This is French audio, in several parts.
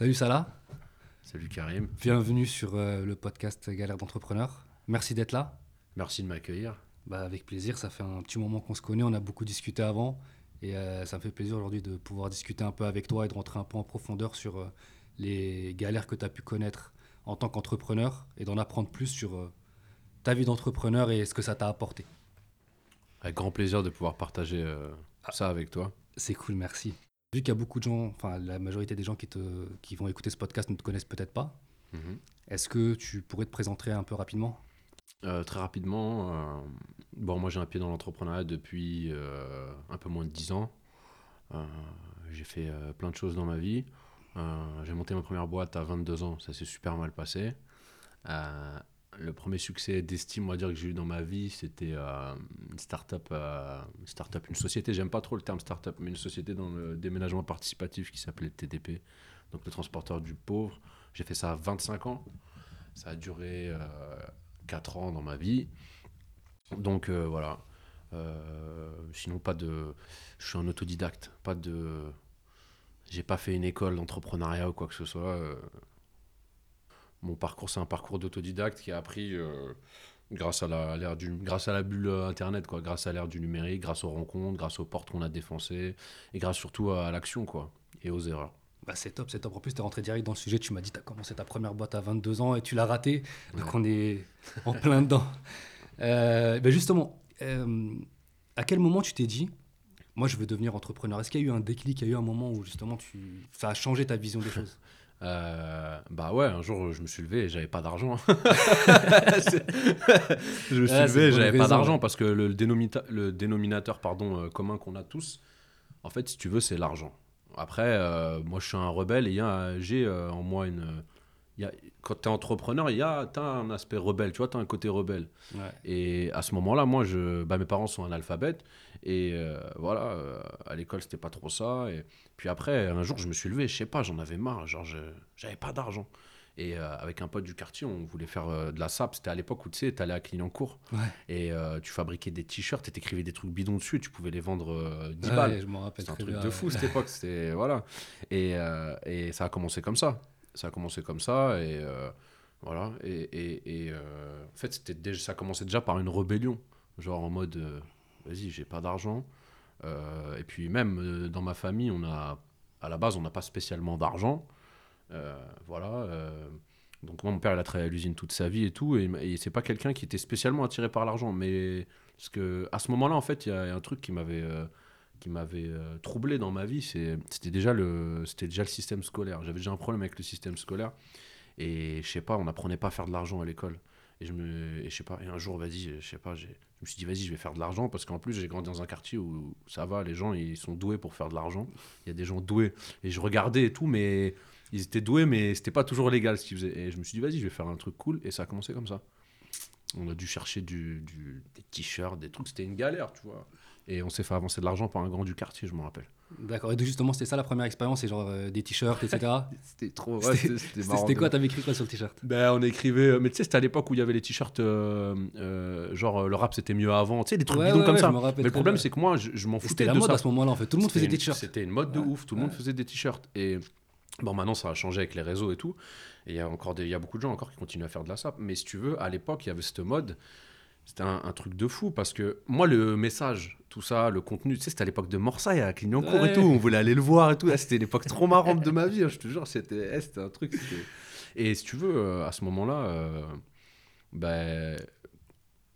Salut Salah. Salut Karim. Bienvenue sur euh, le podcast Galère d'entrepreneur. Merci d'être là. Merci de m'accueillir. Bah, avec plaisir, ça fait un petit moment qu'on se connaît, on a beaucoup discuté avant et euh, ça me fait plaisir aujourd'hui de pouvoir discuter un peu avec toi et de rentrer un peu en profondeur sur euh, les galères que tu as pu connaître en tant qu'entrepreneur et d'en apprendre plus sur ta vie d'entrepreneur et ce que ça t'a apporté. Avec grand plaisir de pouvoir partager euh, ça avec toi. C'est cool, merci. Vu qu'il y a beaucoup de gens, enfin la majorité des gens qui, te, qui vont écouter ce podcast ne te connaissent peut-être pas, Mhm. est-ce que tu pourrais te présenter un peu rapidement? Euh, très rapidement, euh, bon, moi j'ai un pied dans l'entrepreneuriat depuis euh, un peu moins de 10 ans. J'ai fait plein de choses dans ma vie. J'ai monté ma première boîte à 22 ans, ça s'est super mal passé. Euh, le premier succès d'estime, on dire, que j'ai eu dans ma vie, c'était euh, une start-up, euh, une start-up, une société, j'aime pas trop le terme start-up, mais une société dans le déménagement participatif qui s'appelait TDP, donc le transporteur du pauvre. J'ai fait ça à 25 ans. Ça a duré euh, 4 ans dans ma vie. Donc euh, voilà. Euh, sinon, pas de. Je suis un autodidacte. Pas de. J'ai pas fait une école d'entrepreneuriat ou quoi que ce soit. Mon parcours, c'est un parcours d'autodidacte qui a appris euh, grâce, à la, l'ère du, grâce à la bulle euh, Internet, quoi, grâce à l'ère du numérique, grâce aux rencontres, grâce aux portes qu'on a défoncées, et grâce surtout à l'action quoi, et aux erreurs. bah, C'est top, c'est top. En plus, tu es rentré direct dans le sujet. Tu m'as dit tu as commencé ta première boîte à 22 ans et tu l'as raté. Donc Ouais. on est en plein dedans. Euh, ben justement, euh, à quel moment tu t'es dit, moi je veux devenir entrepreneur? Est-ce qu'il y a eu un déclic? Il y a eu un moment où justement tu... ça a changé ta vision des choses? Euh, bah ouais, un jour je me suis levé et j'avais pas d'argent. Je me suis levé et j'avais pas d'argent parce que le, dénomita- le dénominateur pardon, euh, commun qu'on a tous, en fait, si tu veux, c'est l'argent. Après, euh, moi je suis un rebelle et il y a- j'ai en moi une. Y a, quand tu es entrepreneur, il y a t'as un aspect rebelle, tu vois, tu as un côté rebelle. Ouais. Et à ce moment-là, moi, je, bah, mes parents sont analphabètes. Et voilà, à l'école, c'était pas trop ça. Et puis après, un jour, je me suis levé, je sais pas, j'en avais marre. Genre, je j'avais pas d'argent. Et euh, avec un pote du quartier, on voulait faire euh, de la SAP. C'était à l'époque où tu sais, t'allais à Clignancourt. Ouais. Et euh, tu fabriquais des t-shirts et t'écrivais des trucs bidons dessus. Tu pouvais les vendre euh, 10 Ouais, balles. je m'en rappelle C'était un truc bien, de ouais. fou cette époque. C'était voilà. Et, et ça a commencé comme ça. Ça a commencé comme ça et voilà. Et, et, et, en fait, c'était déjà, ça a commencé déjà par une rébellion, genre en mode, vas-y, j'ai pas d'argent. Euh, et puis même euh, dans ma famille, on a, à la base, on n'a pas spécialement d'argent. Euh, voilà. donc moi, mon père, il a travaillé à l'usine toute sa vie et tout, et, et c'est pas quelqu'un qui était spécialement attiré par l'argent, mais parce que à ce moment-là, en fait, il y, a un truc qui m'avait qui m'avait troublé dans ma vie, c'était déjà le déjà le système scolaire. J'avais déjà un problème avec le système scolaire, et je sais pas, on n'apprenait pas à faire de l'argent à l'école. Et je me, et je sais pas, et un jour, vas-y, je sais pas, je me suis dit, vas-y, je vais faire de l'argent, parce qu'en plus, j'ai grandi dans un quartier où ça va, les gens, ils sont doués pour faire de l'argent. Il y a des gens doués. Et je regardais et tout, mais ils étaient doués, mais c'était pas toujours légal ce qu'ils faisaient. Et je me suis dit, vas-y, je vais faire un truc cool, et ça a commencé comme ça. On a dû chercher du- des t-shirts, des trucs, c'était une galère, tu vois. Et on s'est fait avancer de l'argent par un grand du quartier, je me rappelle. D'accord. Et donc, justement, c'était ça la première expérience, c'est genre euh, des t-shirts, etc. C'était trop. C'était- C'était C'était c'était quoi T'avais écrit quoi sur le t-shirt? Ben, on écrivait, euh, mais tu sais, c'était à l'époque où il y avait les t-shirts, euh, euh, genre le rap c'était mieux avant, tu sais, des trucs Ouais, bidons ouais, comme ça. Mais le problème, c'est que moi, je, je m'en foutais C'était la de mode ça. à ce moment-là en fait. Tout le monde faisait des t-shirts. C'était une mode de ouf, tout le monde faisait des t-shirts. Et bon, maintenant ça a changé avec les réseaux et tout. Et il y a encore des, il y a beaucoup de gens encore qui continuent à faire de la SAP. Mais si tu veux, à l'époque, il y avait cette mode. C'était un, un truc de fou parce que moi, le message, tout ça, le contenu, tu sais, c'était à l'époque de Morsaille à Clignancourt Ouais. et tout. On voulait aller le voir et tout. C'était l'époque trop marrante de ma vie, hein, je te jure. C'était eh, c'était un truc. Et si tu veux, euh, à ce moment-là, euh, ben,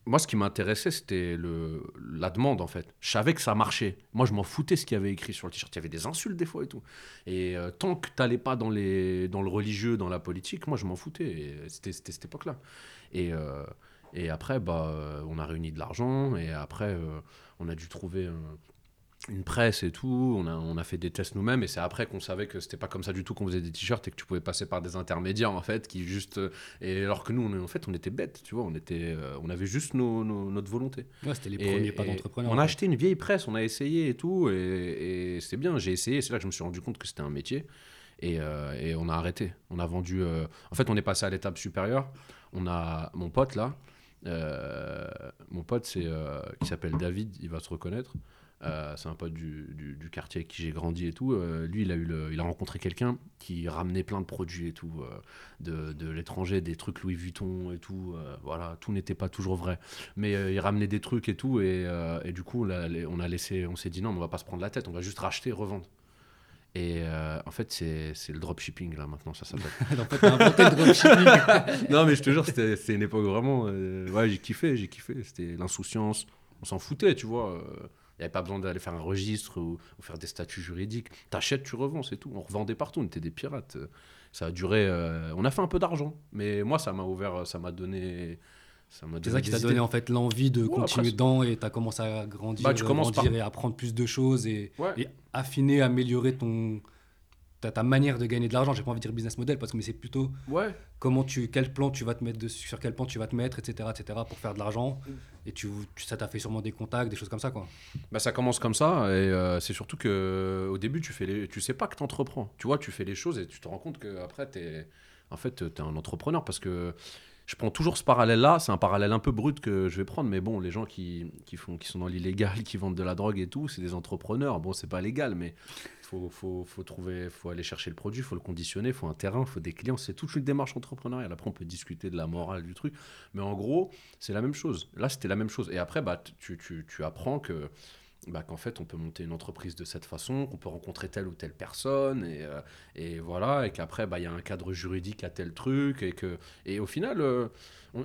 moi, ce qui m'intéressait, c'était le, la demande, en fait. Je savais que ça marchait. Moi, je m'en foutais ce qu'il y avait écrit sur le t-shirt. Il y avait des insultes, des fois, et tout. Et euh, tant que t'allais pas dans, les, dans le religieux, dans la politique, moi, je m'en foutais. C'était c'était cette époque-là. Et, euh, et après, bah, euh, on a réuni de l'argent. Et après, euh, on a dû trouver un- une presse et tout. On a, on a fait des tests nous-mêmes. Et c'est après qu'on savait que c'était pas comme ça du tout qu'on faisait des t-shirts et que tu pouvais passer par des intermédiaires, en fait, qui juste... euh, Et alors que nous, on, en fait, on était bêtes, tu vois. On, était, euh, on avait juste nos- nos- notre volonté. Ouais, c'était les Et- premiers pas et d'entrepreneurs. On a acheté une vieille presse, on a essayé et tout, et, et c'est bien, j'ai essayé, c'est là que je me suis rendu compte que c'était un métier, et, euh, et on a arrêté. On a vendu. euh, En fait, on est passé à l'étape supérieure. On a mon pote là, euh, mon pote c'est euh, qui s'appelle David, il va se reconnaître. Euh, c'est un pote du, du, quartier avec qui j'ai grandi et tout. Lui, il a, eu le- il a rencontré quelqu'un qui ramenait plein de produits et tout, de, de l'étranger, des trucs Louis Vuitton et tout. voilà, tout n'était pas toujours vrai. Mais il ramenait des trucs et tout. Et, et du coup, là, les- on a laissé, on s'est dit non, on va pas se prendre la tête, on va juste racheter et revendre. Et euh, en fait, c'est c'est le dropshipping là maintenant, ça s'appelle. en fait, inventé le dropshipping. non, mais je te jure, c'était c'était une époque vraiment. euh, ouais, j'ai kiffé, j'ai kiffé. C'était l'insouciance. On s'en foutait, tu vois. Il n'y avait pas besoin d'aller faire un registre ou, ou faire des statuts juridiques. T'achètes, tu revends, c'est tout. On revendait partout, on était des pirates. Ça a duré. euh, on a fait un peu d'argent. Mais moi, ça m'a ouvert, ça m'a donné. Ça m'a C'est ça qui t'a donné idées. en fait l'envie de Ouais, continuer après, dedans et t'as commencé à grandir, Bah, tu grandir par- et apprendre plus de choses et, Ouais. et affiner, améliorer ton ta, ta manière de gagner de l'argent. J'ai pas envie de dire business model parce que mais c'est plutôt Ouais. comment tu quel plan tu vas te mettre dessus, sur quel plan tu vas te mettre, etc., etc. pour faire de l'argent. Et tu, tu- ça t'a fait sûrement des contacts, des choses comme ça quoi. Bah, ça commence comme ça, et euh, c'est surtout que au début, tu fais les... tu sais pas que tu entreprends. Tu vois, tu fais les choses et tu te rends compte qu'après, tu es... En fait, tu es un entrepreneur parce que je prends toujours ce parallèle-là. C'est un parallèle un peu brut que je vais prendre, mais bon, les gens qui, qui, font, qui sont dans l'illégal, qui vendent de la drogue et tout, c'est des entrepreneurs. Bon, c'est pas légal, mais faut, faut, faut trouver, faut aller chercher le produit, faut le conditionner, faut un terrain, faut des clients. C'est toute une démarche entrepreneuriale. Après, on peut discuter de la morale du truc, mais en gros, c'est la même chose. Là, c'était la même chose. Et après, bah, tu, tu, tu apprends que bah, qu'en fait, on peut monter une entreprise de cette façon, qu'on peut rencontrer telle ou telle personne, et, euh, et voilà, et qu'après, bah, il y a un cadre juridique à tel truc, et que, et au final, euh, on-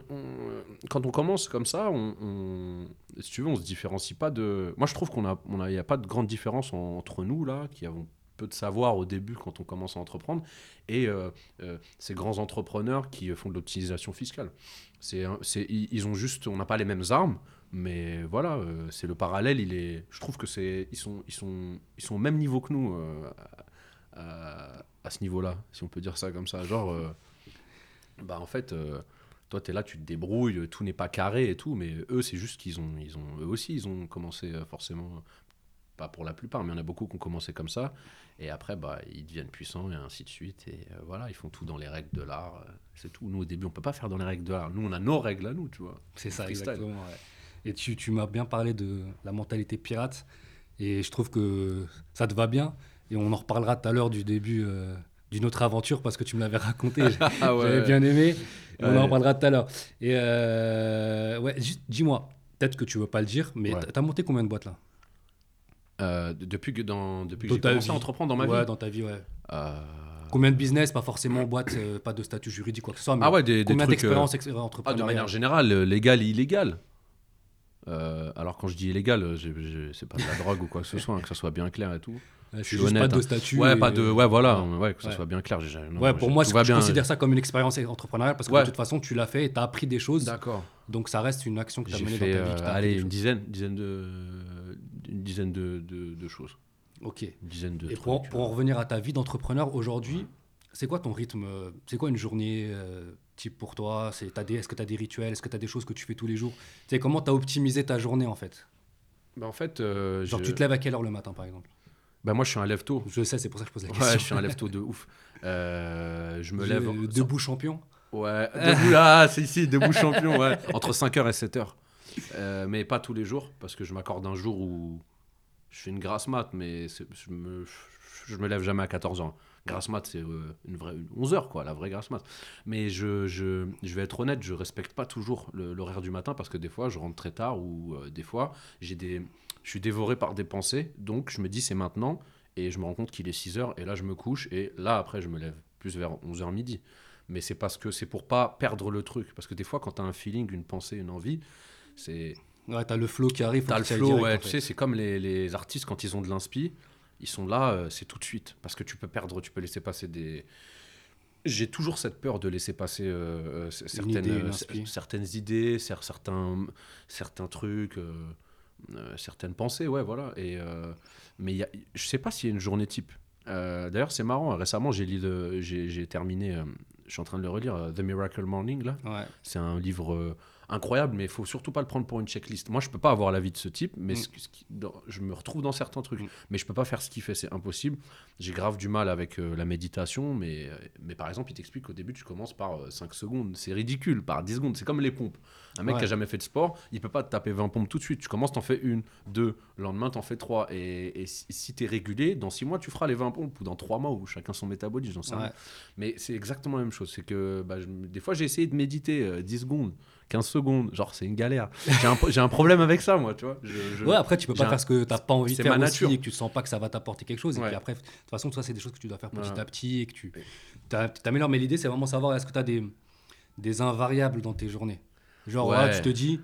quand on commence comme ça, on, on- si tu veux, on se différencie pas de. Moi, je trouve qu'on a, on a, a pas de grande différence en- entre nous là, qui avons peu de savoir au début quand on commence à entreprendre, et euh, euh, ces grands entrepreneurs qui euh, font de l'optimisation fiscale. C'est, c'est, ils ont juste, on n'a pas les mêmes armes, mais voilà, euh, c'est le parallèle. Il est, je trouve que c'est, ils sont, ils sont, ils sont au même niveau que nous euh, à, ce niveau-là, si on peut dire ça comme ça. Genre, euh, bah en fait, toi t'es là, tu te débrouilles, tout n'est pas carré et tout, mais eux c'est juste qu'ils ont, ils ont, eux aussi ils ont commencé forcément, pas pour la plupart, mais il y en a beaucoup qui ont commencé comme ça, et après bah ils deviennent puissants et ainsi de suite, et voilà, ils font tout dans les règles de l'art, c'est tout. Nous au début on peut pas faire dans les règles de l'art, nous on a nos règles à nous, tu vois. C'est ça, exactement. ouais. Et tu, tu m'as bien parlé de la mentalité pirate. Et je trouve que ça te va bien. Et on en reparlera tout à l'heure du début euh, d'une autre aventure parce que tu me l'avais raconté. Ah J'avais bien aimé. Et On Ouais. en reparlera tout à l'heure. Et euh, ouais, dis-moi, peut-être que tu veux pas le dire, mais Ouais. t'as- monté combien de boîtes là? Euh, de- depuis que, dans, depuis que j'ai commencé à entreprendre dans ma Ouais, vie. dans ta vie, ouais. Euh, Combien de business, pas forcément boîte, euh, pas de statut juridique, quoi que ce soit, mais Ah ouais, des, combien euh, d'expériences ex- Ah, de manière générale, euh, légal et illégal. Euh, alors quand je dis illégal, euh, c'est pas de la drogue ou quoi que ce soit, hein, que ça soit bien clair et tout. Ouais, je suis honnête, pas de hein. statut. Ouais, pas de, ouais, voilà, Ouais. que ça Ouais. soit bien clair. non, Ouais, pour moi, je bien. considère ça comme une expérience entrepreneuriale parce que de toute façon, tu l'as fait et tu as appris des choses. D'accord. Donc ça reste une action que tu as menée fait, dans ta vie. euh, allez, une dizaine, dizaine de, une dizaine de, de, de choses, Ok. une dizaine de Et trucs. pour, pour en revenir à ta vie d'entrepreneur aujourd'hui, c'est quoi ton rythme? C'est quoi une journée type pour toi C'est t'as des- Est-ce que tu as des rituels Est-ce que tu as des choses que tu fais tous les jours? Tu sais, comment tu as optimisé ta journée en fait? Bah, en fait, euh, Genre je- tu te lèves à quelle heure le matin par exemple? Bah, moi, je suis un lève tôt. Je sais, c'est pour ça que je pose la Ouais, question. je suis un lève tôt de ouf. Euh, je me lève. Debout champion Ouais, debout là, c'est ici, debout champion, ouais. Entre 5h et 7h. Euh, mais pas tous les jours, parce que je m'accorde un jour où je fais une grasse mat, mais je me, je me lève jamais à 14h. Grasse mat, c'est euh, une vraie, une 11h, quoi, la vraie grasse mat. Mais je, je, je vais être honnête, je respecte pas toujours l'horaire du matin, parce que des fois, je rentre très tard, ou euh, des fois, j'ai des, je suis dévoré par des pensées, donc je me dis c'est maintenant, et je me rends compte qu'il est 6h, et là, je me couche, et là, après, je me lève, plus vers 11h midi mais c'est parce que c'est pour pas perdre le truc. Parce que des fois, quand tu as un feeling, une pensée, une envie, c'est. Ouais, t'as le flow qui arrive. T'as le flow, direct, ouais. en Tu sais, c'est comme les, les artistes quand ils ont de l'inspi, ils sont là, euh, c'est tout de suite. Parce que tu peux perdre, tu peux laisser passer des. J'ai toujours cette peur de laisser passer euh, euh, certaines, idée, idées, cer- certains, certains trucs, certaines pensées, ouais, voilà. Et, mais y a, je sais pas s'il y a une journée type. D'ailleurs, c'est marrant. Récemment, j'ai terminé. je suis en train de le relire, The Miracle Morning là. Ouais. C'est un livre incroyable, mais il faut surtout pas le prendre pour une checklist. Moi, je peux pas avoir la vie de ce type, mais Mm. ce- ce qui- dans- je me retrouve dans certains trucs. Mm. Mais je peux pas faire ce qu'il fait, c'est impossible. J'ai grave du mal avec euh, la méditation, mais, euh, mais par exemple, il t'explique qu'au début, tu commences par 5 secondes. C'est ridicule, par 10 secondes. C'est comme les pompes. Un mec Ouais. qui a jamais fait de sport, il peut pas te taper 20 pompes tout de suite. Tu commences, t'en fais une, deux, le lendemain, t'en fais trois. Et, et si, si t'es régulier, dans 6 mois, tu feras les 20 pompes, ou dans 3 mois, ou chacun son métabolisme, j'en sais rien. Mais c'est exactement la même chose. C'est que bah, je des fois, j'ai essayé de méditer euh, 10 secondes, 15 secondes. Genre, c'est une galère. J'ai un, un problème avec ça, moi, tu vois. Je- je- Ouais, après, tu peux pas faire ce que tu n'as pas envie de faire ma aussi nature. et que tu sens pas que ça va t'apporter quelque chose. Et puis après, de toute façon, toi, c'est des choses que tu dois faire petit Ouais. à petit et que tu t'améliores. Mais l'idée, c'est vraiment savoir est-ce que tu as des, des invariables dans tes journées? Genre, Ouais. voilà, tu te dis,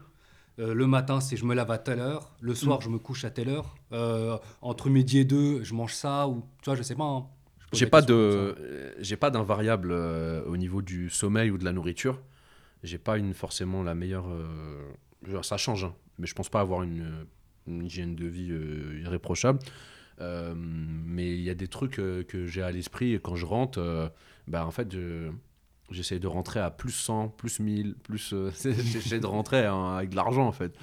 euh, le matin, c'est je me lave à telle heure, le soir, je me couche à telle heure, euh, entre midi et deux, je mange ça, ou tu vois, je sais pas. hein. Pose J'ai pas de, euh, j'ai pas d'invariable euh, au niveau du sommeil ou de la nourriture. J'ai pas une forcément la meilleure. euh, genre, ça change, hein, mais je pense pas avoir une, une hygiène de vie euh, irréprochable. Euh, mais il y a des trucs euh, que j'ai à l'esprit et quand je rentre, bah en fait, je- j'essaie de rentrer à plus 100, plus 1000, plus. j'essaie de rentrer hein, avec de l'argent en fait.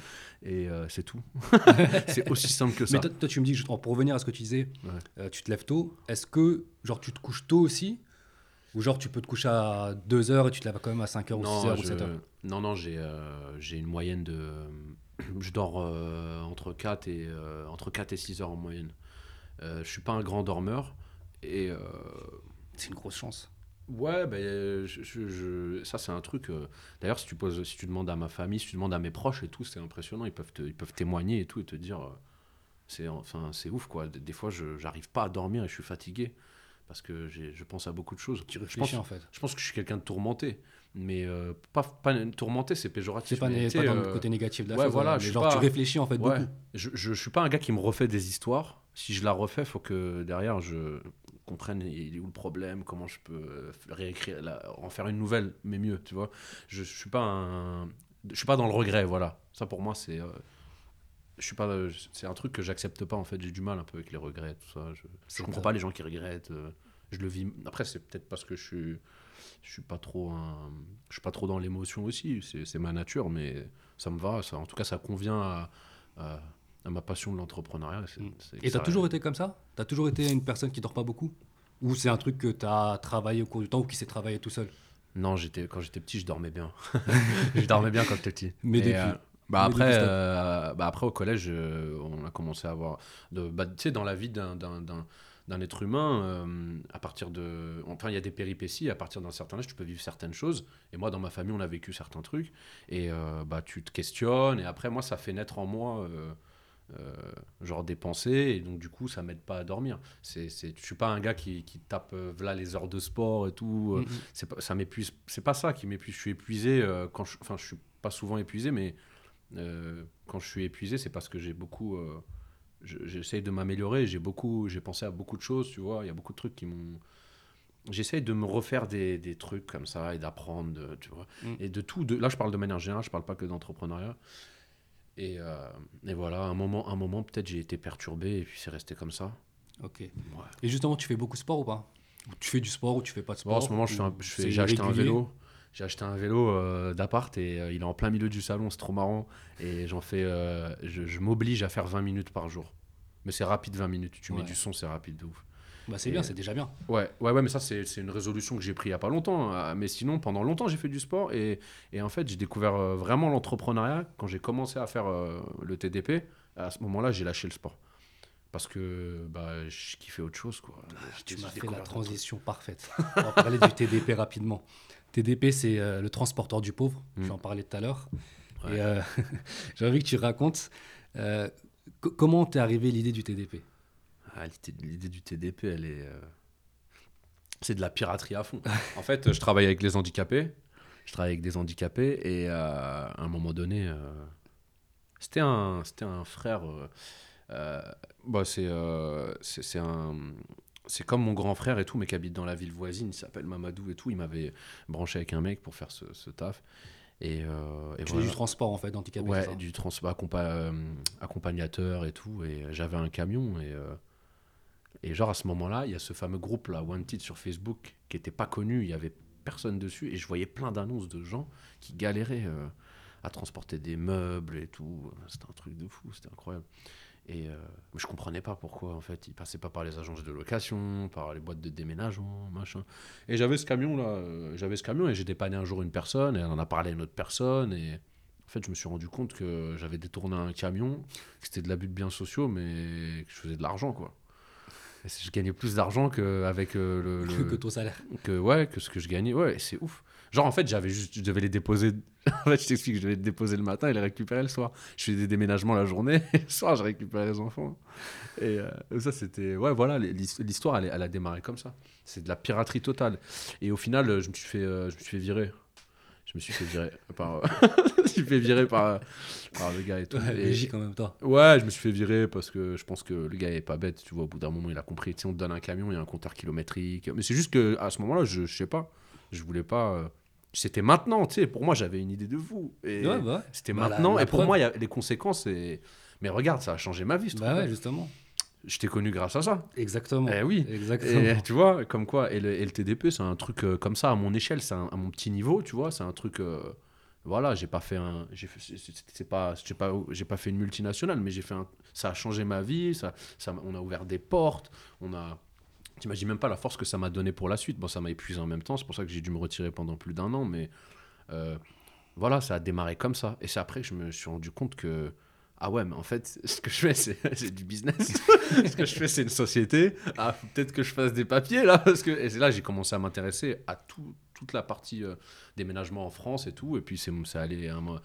Et c'est tout. c'est aussi simple que ça. Mais toi, toi, tu me dis, pour revenir à ce que tu disais, Ouais. tu te lèves tôt. Est-ce que, genre, tu te couches tôt aussi Ou genre, tu peux te coucher à 2 heures et tu te lèves quand même à 5 heures ou 6 heures ou je- 7 heures non, non, j'ai euh, une moyenne de. Je dors euh, entre, 4 et, euh, entre 4 et 6 heures en moyenne. Euh, je suis pas un grand dormeur. Et. C'est une grosse chance. ouais, ben, je, je- je- ça, c'est un truc. euh, D'ailleurs, si, tu poses- si tu demandes à ma famille, si tu demandes à mes proches et tout, c'est impressionnant. Ils peuvent, te- ils peuvent témoigner et tout et te dire. euh, c'est enfin, c'est ouf, quoi. Des, des fois, je j'arrive pas à dormir et je suis fatigué. Parce que je pense à beaucoup de choses. Tu Je réfléchis pense, en fait. je pense que je suis quelqu'un de tourmenté. Mais euh, pas, pas tourmenté, c'est péjoratif. C'est pas, né- dans euh, le côté négatif de la ouais, chose. voilà, hein, je mais genre, pas- tu réfléchis en fait ouais. beaucoup. je, je, je suis pas un gars qui me refait des histoires. Si je la refais, faut que derrière je comprenne il est où le problème, comment je peux euh, réécrire, la- en faire une nouvelle, mais mieux, tu vois. Je, je suis pas un, je suis pas dans le regret, voilà. Ça pour moi c'est, euh, je suis pas, c'est un truc que j'accepte pas en fait. J'ai du mal un peu avec les regrets, tout ça. Je, je comprends ça. pas les gens qui regrettent. euh, je le vis. Après c'est peut-être parce que je suis, je suis pas trop, un- je suis pas trop dans l'émotion aussi. C'est, ma nature, mais ça me va. Ça, en tout cas, ça convient à, à- à ma passion de l'entrepreneuriat. Mm. Et t'as toujours été comme ça? T'as toujours été une personne qui dort pas beaucoup? Ou c'est un truc que t'as travaillé au cours du temps ou qui s'est travaillé tout seul? Non, j'étais quand j'étais petit, je dormais bien. je dormais bien quand j'étais petit. Mais Et, depuis euh, bah après, euh, bah après au collège, euh, on a commencé à avoir, de, bah, tu sais, dans la vie d'un, d'un, être humain, euh, à partir de, enfin, il y a des péripéties. À partir d'un certain âge, tu peux vivre certaines choses. Et moi, dans ma famille, on a vécu certains trucs. Et euh, bah, tu te questionnes. Et après, moi, ça fait naître en moi. euh, genre des pensées et donc du coup ça m'aide pas à dormir c'est c'est je suis pas un gars qui, qui tape euh, voilà les heures de sport et tout euh, Mhm. c'est pas ça m'épuise c'est pas ça qui m'épuise je suis épuisé quand je enfin je suis pas souvent épuisé mais quand je suis épuisé c'est parce que j'ai beaucoup je- j'essaye de m'améliorer j'ai beaucoup j'ai pensé à beaucoup de choses tu vois il y a beaucoup de trucs qui m'ont j'essaye de me refaire des, des trucs comme ça et d'apprendre tu vois Mm. et de tout de là je parle de manière générale je parle pas que d'entrepreneuriat et, euh, et voilà un moment un moment peut-être j'ai été perturbé et puis c'est resté comme ça Ok. ouais. Et justement, tu fais beaucoup de sport ou pas? Tu fais du sport ou tu fais pas de Bon, sport en ce moment, ou je fais- j'ai acheté un vélo. J'ai acheté un vélo euh, d'appart et euh, il est en plein milieu du salon, c'est trop marrant. Et j'en fais, euh, je, je m'oblige à faire 20 minutes par jour. Mais c'est rapide 20 minutes. Tu mets du son, c'est rapide de ouf. Bah, c'est Et- bien, c'est déjà bien. Ouais, ouais, ouais, mais ça, c'est une résolution que j'ai prise il n'y a pas longtemps. hein. Mais sinon, pendant longtemps, j'ai fait du sport. Et, et en fait, j'ai découvert vraiment l'entrepreneuriat quand j'ai commencé à faire le TDP. À ce moment-là, j'ai lâché le sport. Parce que bah, je kiffais autre chose. Quoi. Ah, Tu m'as fait la transition parfaite. On va parler du TDP rapidement. TDP, c'est euh, le transporteur du pauvre. Mm. Je vais en parler tout à l'heure. Ouais. Euh, j'ai envie que tu racontes euh, co- comment t'es arrivé l'idée du TDP. Ah, l'idée- du TDP, elle est. C'est de la piraterie à fond. en fait, je travaille avec les handicapés. Je travaille avec des handicapés et à un moment donné, c'était un, un frère. bah, c'est un. C'est comme mon grand frère et tout, mais qui habite dans la ville voisine. Il s'appelle Mamadou et tout. Il m'avait branché avec un mec pour faire ce, ce taf. Et, euh, et Tu fais voilà. du transport en fait d'handicapés. Ouais, ça du transport accompa- euh, accompagnateur et tout. Et j'avais un camion. Et, euh, et genre, à ce moment-là, il y a ce fameux groupe là, Wanted sur Facebook, qui était pas connu. Il y avait personne dessus. Et je voyais plein d'annonces de gens qui galéraient euh, à transporter des meubles et tout. C'était un truc de fou, c'était incroyable. Et euh, je comprenais pas pourquoi, en fait. Il passait pas par les agences de location, par les boîtes de déménagement, machin. Et j'avais ce camion, là. euh, J'avais ce camion et j'ai dépanné un jour une personne et elle en a parlé à une autre personne. Et en fait, je me suis rendu compte que j'avais détourné un camion, que c'était de l'abus de biens sociaux, mais que je faisais de l'argent, quoi. Et je gagnais plus d'argent qu'avec euh, le, le- que ton salaire. que ouais que ce que je gagnais ouais c'est ouf genre en fait j'avais juste je devais les déposer en fait je t'explique je devais les déposer le matin et les récupérer le soir je fais des déménagements la journée et le soir je récupérais les enfants et euh, ça c'était ouais voilà l'his- l'histoire elle, elle a démarré comme ça c'est de la piraterie totale et au final euh, je me suis fait euh, je me suis fait virer je me suis fait virer par je me suis fait virer par par le gars et tout Ouais, Et- Belgique en même temps. Ouais, je me suis fait virer parce que je pense que le gars est pas bête, tu vois. Au bout d'un moment, il a compris. Tu sais, on te donne un camion, il y a un compteur kilométrique. Mais c'est juste que à ce moment-là, je, je sais pas, je voulais pas. C'était maintenant, tu sais. Pour moi, j'avais une idée de vous. Et Ouais, bah ouais. c'était Bah, maintenant. la et pour preuve. moi, y a les conséquences. Et... Mais regarde, ça a changé ma vie, ce Bah ouais, justement. Je t'ai connu grâce à ça. Exactement. Eh oui. Exactement. Et tu vois, comme quoi, et le, et le TDP, c'est un truc euh, comme ça à mon échelle, c'est à mon petit niveau, tu vois, c'est un truc. euh, voilà, j'ai pas fait un, j'ai fait, c'est- pas, j'ai pas, pas fait une multinationale, mais j'ai fait un, ça a changé ma vie, ça, ça, on a ouvert des portes, on a, t'imagines même pas la force que ça m'a donné pour la suite. Bon, ça m'a épuisé en même temps, c'est pour ça que j'ai dû me retirer pendant plus d'un an, mais euh, voilà, ça a démarré comme ça, et c'est après que je me suis rendu compte que ah ouais, mais en fait, ce que je fais, c'est du business. ce que je fais, c'est une société. Ah, peut-être que je fasse des papiers là, parce que et c'est là j'ai commencé à m'intéresser à tout, toute la partie euh, déménagement en France et tout. Et puis c'est allé mo-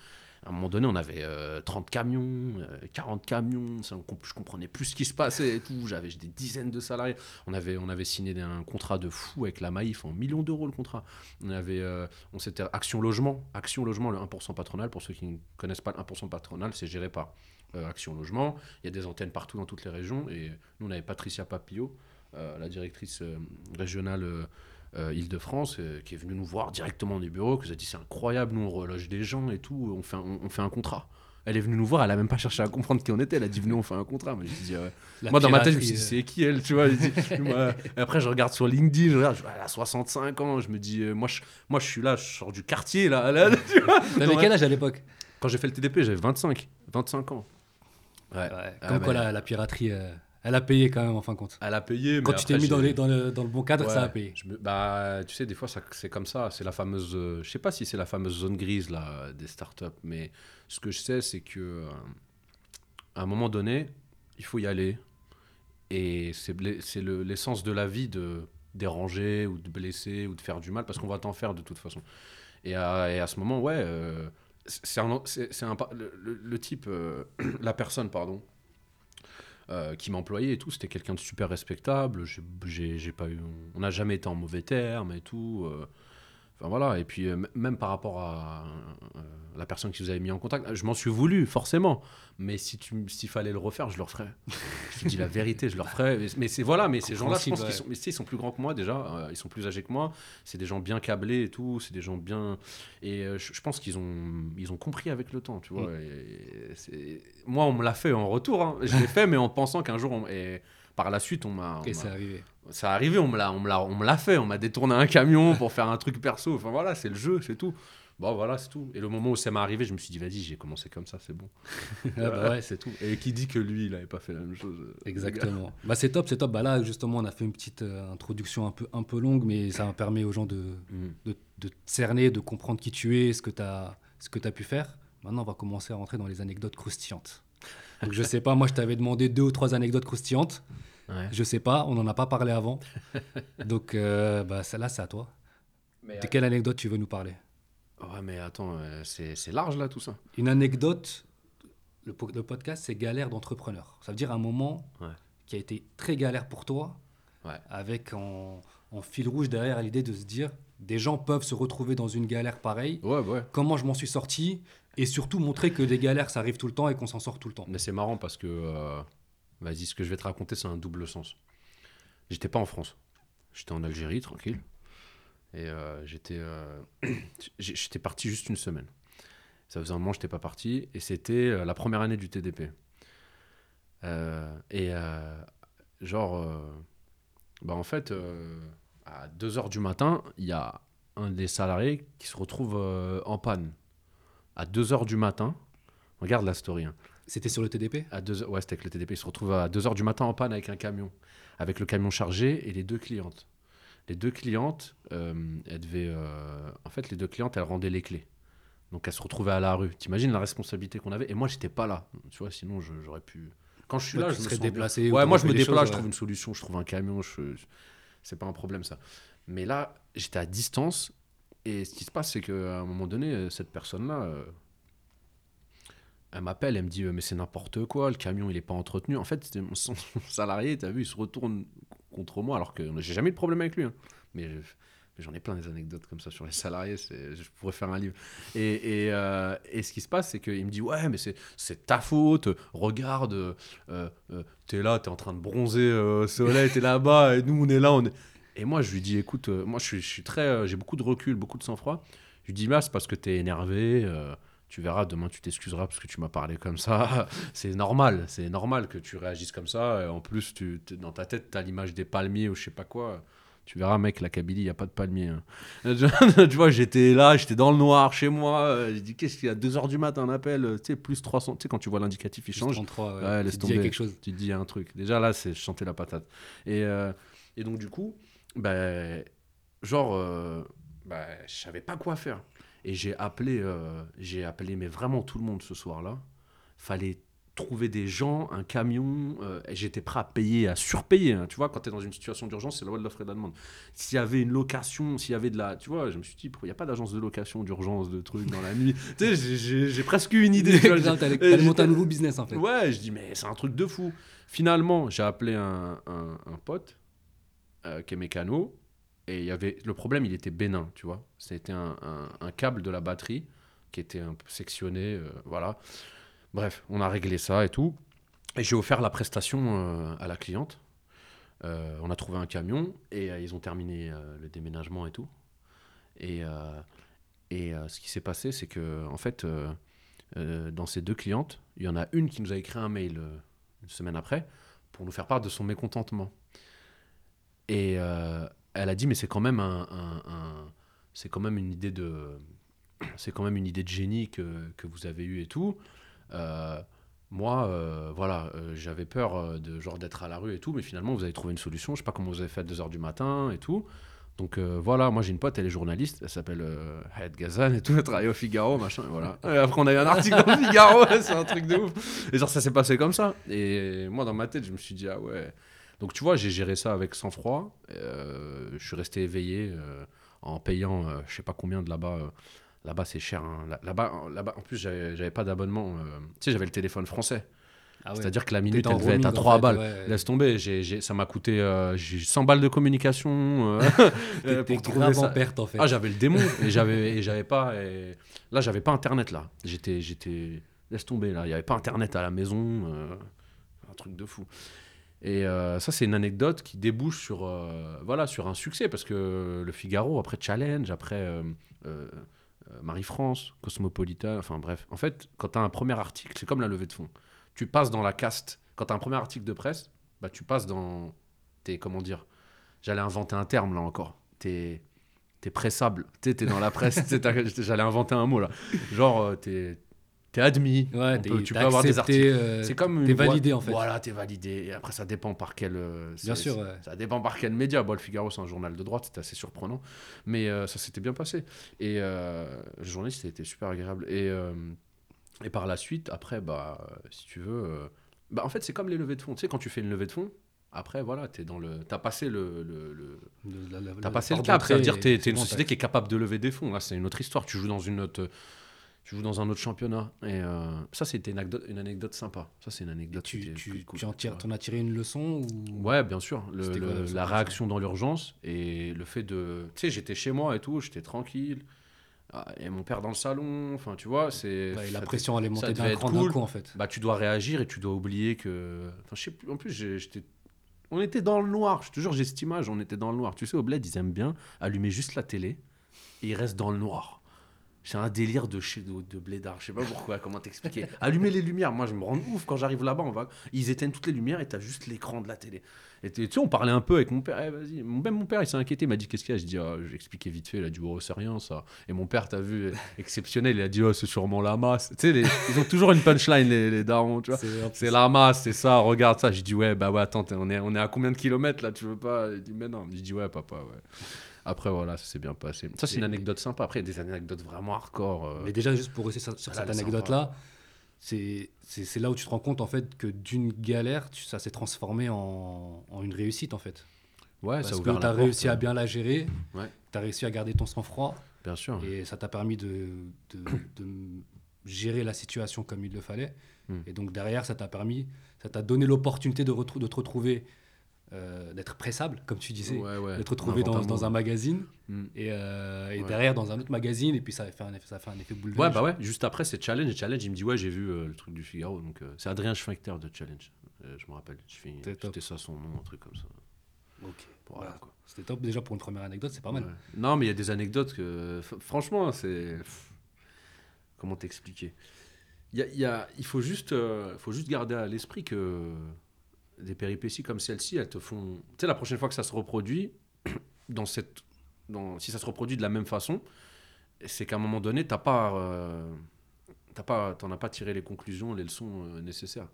à un moment donné, on avait euh, 30 camions, euh, 40 camions. Ça, on je comprenais plus ce qui se passait et tout. J'avais des dizaines de salariés. On avait, signé un contrat de fou avec la Maïf en millions d'euros le contrat. On avait, euh, on s'était Action Logement, Action Logement, le 1% patronal. Pour ceux qui ne connaissent pas le 1% patronal, c'est géré par euh, Action Logement. Il y a des antennes partout dans toutes les régions. Et nous, on avait Patricia Papillot, euh, la directrice euh, régionale euh, euh, Île-de-France, euh, qui est venue nous voir directement du bureau, qui nous a dit c'est incroyable, nous on reloge des gens et tout, on fait un, on, on fait un contrat. Elle est venue nous voir, elle a même pas cherché à comprendre qui on était, elle a dit venez on fait un contrat. Moi, je dis, euh, La moi dans ma tête je me suis dit c'est qui elle, tu vois? dit, moi, après je regarde sur LinkedIn, je regarde, je vois, elle a 65 ans, je me dis euh, moi, je, moi je suis là, je sors du quartier là. là, tu vois? euh, T'avais quel âge à l'époque? Quand j'ai fait le TDP j'avais 25, 25 ans. Ouais. Ouais, Ah, Comme quoi bah, la, la piraterie, euh, elle a payé quand même en fin de compte. Elle a payé, mais Quand tu t'es mis dans, les- dans le, dans le bon cadre, ça a payé. je me- bah, tu sais, des fois, ça- c'est comme ça. C'est la fameuse. euh, je sais pas si c'est la fameuse zone grise là, des startups, mais ce que je sais, c'est que euh, à un moment donné, il faut y aller. Et c'est l'e- c'est le- l'essence de la vie de déranger ou de blesser ou de faire du mal, parce qu'on va t'en faire de toute façon. Et à, et à ce moment, ouais, euh, c'est un, un le, type, la personne, pardon, euh, qui m'employait et tout, c'était quelqu'un de super respectable. J'ai- J'ai j'ai pas eu, on n'a jamais été en mauvais termes et tout. euh. Enfin voilà, et puis euh, même par rapport à euh, la personne qui vous avait mis en contact, je m'en suis voulu forcément, mais si s'il fallait le refaire, je le referais. je te dis la vérité, je le referais. Mais, mais c'est voilà, mais ces gens-là, je pense qu'ils sont, mais ils sont plus grands que moi déjà, euh, ils sont plus âgés que moi. C'est des gens bien câblés et tout, c'est des gens bien, et je, je pense qu'ils ont, ils ont compris avec le temps, tu vois. et c'est- moi, on me l'a fait en retour, hein. je l'ai fait, mais en pensant qu'un jour, on- et par la suite, on m'a, Et c'est arrivé. Ça arrivé, on me l'a, on me l'a, on me l'a fait, on m'a détourné un camion pour faire un truc perso. Enfin voilà, c'est le jeu, c'est tout. Bon voilà, c'est tout. Et le moment où ça m'est arrivé, je me suis dit vas-y, j'ai commencé comme ça, c'est bon. Ah bah ouais. c'est tout. Et qui dit que lui, il avait pas fait la même chose euh, Exactement. Bah c'est top, c'est top. Bah là justement, on a fait une petite euh, introduction un peu, un peu longue, mais ça permet aux gens de, Mm. de, cerner, de comprendre qui tu es, ce que tu as, ce que as pu faire. Maintenant, on va commencer à rentrer dans les anecdotes croustillantes. Donc je sais pas, moi je t'avais demandé deux ou trois anecdotes croustillantes. Ouais. Je sais pas, on n'en a pas parlé avant. Donc euh, bah celle-là, c'est à toi. Mais, De quelle anecdote tu veux nous parler? Ouais, mais attends, euh, c'est, c'est large là tout ça. Une anecdote, le, po- le podcast, c'est galère d'entrepreneur. Ça veut dire un moment Ouais. qui a été très galère pour toi, Ouais. avec en, en fil rouge derrière l'idée de se dire, des gens peuvent se retrouver dans une galère pareille, Ouais, ouais. comment je m'en suis sorti, et surtout montrer que des galères, ça arrive tout le temps et qu'on s'en sort tout le temps. Mais c'est marrant parce que, euh, vas-y, ce que je vais te raconter, c'est un double sens. J'étais pas en France. J'étais en Algérie, tranquille. Et euh, j'étais, euh, j'étais parti juste une semaine. Ça faisait un moment que j'étais pas parti. Et c'était euh, la première année du TDP. Et genre, bah en fait, à 2h du matin, il y a un des salariés qui se retrouve en panne. à 2h du matin. Regarde la story. hein. C'était sur le TDP À 2 ouais, c'était avec le TDP. Il se retrouve à 2h du matin en panne avec un camion. Avec le camion chargé et les deux clientes. Les deux clientes, euh, elles devaient. euh, en fait, les deux clientes, elles rendaient les clés. Donc elles se retrouvaient à la rue. T'imagines la responsabilité qu'on avait? Et moi, j'étais pas là. Tu vois, sinon, j'aurais pu. Quand je suis Ouais, là, je me serais déplacé ou Ouais, moi, je me déplace, choses, je trouve ouais. une solution, je trouve un camion. Je... C'est pas un problème, ça. Mais là, j'étais à distance. Et ce qui se passe, c'est qu'à un moment donné, euh, cette personne-là. Elle m'appelle, elle me dit euh, mais c'est n'importe quoi, le camion il est pas entretenu. En fait, mon salarié, t'as vu, il se retourne contre moi alors que j'ai jamais eu de problème avec lui. hein. Mais, je- mais j'en ai plein des anecdotes comme ça sur les salariés, je pourrais faire un livre. Euh, et ce qui se passe, c'est qu'il me dit ouais mais c'est ta faute, regarde, euh, euh, t'es là, t'es en train de bronzer au soleil, t'es là-bas et nous on est là, on est... Et moi je lui dis écoute, moi je je suis très, j'ai beaucoup de recul, beaucoup de sang-froid. Je lui dis là c'est parce que t'es énervé. Tu verras, demain tu t'excuseras parce que tu m'as parlé comme ça. c'est normal, c'est normal que tu réagisses comme ça. Et en plus, tu, dans ta tête, tu as l'image des palmiers ou je sais pas quoi. Tu verras, mec, la Kabylie, il n'y a pas de palmiers. hein. tu vois, j'étais là, j'étais dans le noir chez moi. J'ai dit, qu'est-ce qu'il y a 2h du matin, un appel, euh, tu sais, plus 300. Tu sais, quand tu vois l'indicatif, il Plus change. 33, ouais. Ouais, Tu laisse te dis, il y a tomber. quelque chose. Tu te dis un truc. Déjà là, c'est je sentais la patate. Et, euh, et donc du coup, ben, genre, euh, ben, je savais pas quoi faire. Et j'ai appelé, euh, j'ai appelé, mais vraiment tout le monde ce soir-là. Fallait trouver des gens, un camion. euh, et J'étais prêt à payer, à surpayer. hein. Tu vois, quand tu es dans une situation d'urgence, c'est la loi de l'offre et de la demande. S'il y avait une location, s'il y avait de la. Tu vois, je me suis dit, il n'y a pas d'agence de location, d'urgence, de trucs dans la nuit? Tu sais, j'ai- presque eu une idée. tu t'allais monter un nouveau business en fait. Ouais, je dis, mais c'est un truc de fou. Finalement, j'ai appelé un, un, un pote euh, qui est mécano. Et il y avait, le problème, il était bénin, tu vois. C'était un, un- câble de la batterie qui était un peu sectionné. euh, voilà. Bref, on a réglé ça et tout. Et j'ai offert la prestation euh, à la cliente. Euh, on a trouvé un camion et ils ont terminé le déménagement et tout. Et, et ce qui s'est passé, c'est que, en fait, dans ces deux clientes, il y en a une qui nous a écrit un mail une semaine après pour nous faire part de son mécontentement. Et elle a dit, mais c'est quand même un, c'est quand même une idée de, c'est quand même une idée de génie que, que vous avez eue et tout. Euh, moi, euh, voilà, euh, j'avais peur de genre d'être à la rue et tout, mais finalement vous avez trouvé une solution. Je sais pas comment vous avez fait à 2h du matin et tout. Donc voilà, moi j'ai une pote, elle est journaliste, elle s'appelle Hayat Gazan et tout, elle travaille au Figaro, machin, et voilà. Après on a eu un article au Figaro, c'est un truc de ouf. Et genre ça s'est passé comme ça. Et moi dans ma tête, je me suis dit, ah ouais. Donc tu vois, j'ai géré ça avec sang-froid. Euh, je suis resté éveillé euh, en payant, euh, je sais pas combien de là-bas. euh, là-bas c'est cher. hein. Là- Là-bas, là-bas, en plus j'avais pas d'abonnement. euh, tu sais, j'avais le téléphone français. Ah ouais. C'est-à-dire que la minute, elle devait être à roaming, en 3 fait, balles. ouais. Laisse tomber, ça m'a coûté euh, j'ai 100 balles de communication. euh, euh, T'es pour trouver grave ça. en perte en fait. Ah, j'avais le démon et j'avais pas. et- Là, j'avais pas internet là. J'étais j'étais laisse tomber là. Il y avait pas internet à la maison. euh, Un truc de fou. Et euh, ça, c'est une anecdote qui débouche sur euh, voilà sur un succès parce que le Figaro après Challenge, après euh, Marie-France, Cosmopolitan, enfin bref. En fait, quand tu as un premier article, c'est comme la levée de fonds. Tu passes dans la caste. Quand tu as un premier article de presse, bah, tu passes dans tes comment dire. J'allais inventer un terme là encore. T'es t'es pressable. Sais, t'es dans la presse. J'allais inventer un mot là. Genre, euh, t'es es admis. Ouais, peut- tu peux avoir des articles. euh, C'est comme t'es boîte- validé, en fait. Voilà, t'es validé. Et après, ça dépend par quel. euh, Bien sûr, ouais. Ça dépend par quel média. Bon, le Figaro, c'est un journal de droite, c'était assez surprenant. Mais euh, ça s'était bien passé. Et euh, le journaliste été super agréable. Et, et par la suite, après, bah, si tu veux. bah, en fait, c'est comme les levées de fonds. Tu sais, quand tu fais une levée de fonds, après, voilà, t'es dans le. T'as passé le- le- la- la passé le cap, ça veut d'entrée dire que t'es c'est une société qui est capable de lever des fonds. Là, c'est une autre histoire. Tu joues dans une autre, tu joues dans un autre championnat. Et euh, ça, c'était une anecdote, une anecdote sympa. Ça, c'est une anecdote. Tu, tu, cool, cool. tu en tires, as tiré une leçon ou... Ouais, bien sûr. Le- C'était quoi, le- la réaction dans l'urgence et le fait de. Tu sais, j'étais chez moi et tout, j'étais tranquille. Ah, Et mon père dans le salon. Enfin, tu vois, c'est. Ouais, la pression allait monter devait d'un cran cool. coup en fait. bah tu dois réagir et tu dois oublier que enfin je sais plus en plus j'étais on était dans le noir je te jure j'ai cette image on était dans le noir tu sais au bled ils aiment bien allumer juste la télé et ils restent dans le noir c'est un délire de, chez, de, de blédard. Je sais pas pourquoi, comment t'expliquer. Allumer les lumières. Moi, je me rends ouf quand j'arrive là-bas. On va... Ils éteignent toutes les lumières et t'as juste l'écran de la télé. Et tu sais, on parlait un peu avec mon père. Eh, vas-y. Même mon père, il s'est inquiété. Il m'a dit Qu'est-ce qu'il y a? Je dis J'ai expliqué vite fait. Il a dit Oh, c'est rien ça. Et mon père, t'as vu, exceptionnel. Il a dit Oh, c'est sûrement la masse. Tu sais, les- ils ont toujours une punchline, les, les darons. Tu vois. C'est la masse, c'est ça, regarde ça. J'ai dit, ouais, bah ouais, attends, on est, on est à combien de kilomètres là, tu veux pas? Il dit, mais non. J'ai dit, ouais, papa, ouais. Après, voilà, ça s'est bien passé. Ça, c'est une anecdote sympa. Après, il y a des anecdotes vraiment hardcore. euh. Mais déjà, juste pour rester sur, sur Là, cette elle est anecdote-là, c'est c'est- c'est là où tu te rends compte en fait que d'une galère, tu- ça s'est transformé en, en une réussite en fait. ouais, Parce ça a que ouvert tu as porte, réussi à euh, bien la gérer, Ouais. tu as réussi à garder ton sang-froid Bien sûr. et ça t'a permis de, de, de gérer la situation comme il le fallait. Hmm. Et donc derrière, ça t'a permis, ça t'a donné l'opportunité de, retrou- de te retrouver, euh, d'être pressable, comme tu disais, Ouais, ouais. retrouver On dans, un magazine Mm. et, euh, et Ouais. derrière dans un autre magazine et puis ça fait un effet, ça a fait un effet boule de Ouais, bah ouais, juste après, c'est Challenge. Et Challenge, il me dit, ouais, j'ai vu euh, le truc du Figaro. Donc, c'est Adrien Schwechter de Challenge. Je me rappelle. C'était ça son nom, un truc comme ça. Ok. Voilà, Voilà. quoi. C'était top déjà pour une première anecdote, c'est pas mal. Non, mais il y a des anecdotes que. Franchement, c'est. Comment t'expliquer? Il, y a- y a- il faut juste, faut juste garder à l'esprit que des péripéties comme celle-ci, elles te font. Tu sais, la prochaine fois que ça se reproduit, dans cette, dans, si ça se reproduit de la même façon, c'est qu'à un moment donné, t'as pas, euh, t'as pas, t'en as pas tiré les conclusions, les leçons euh, nécessaires.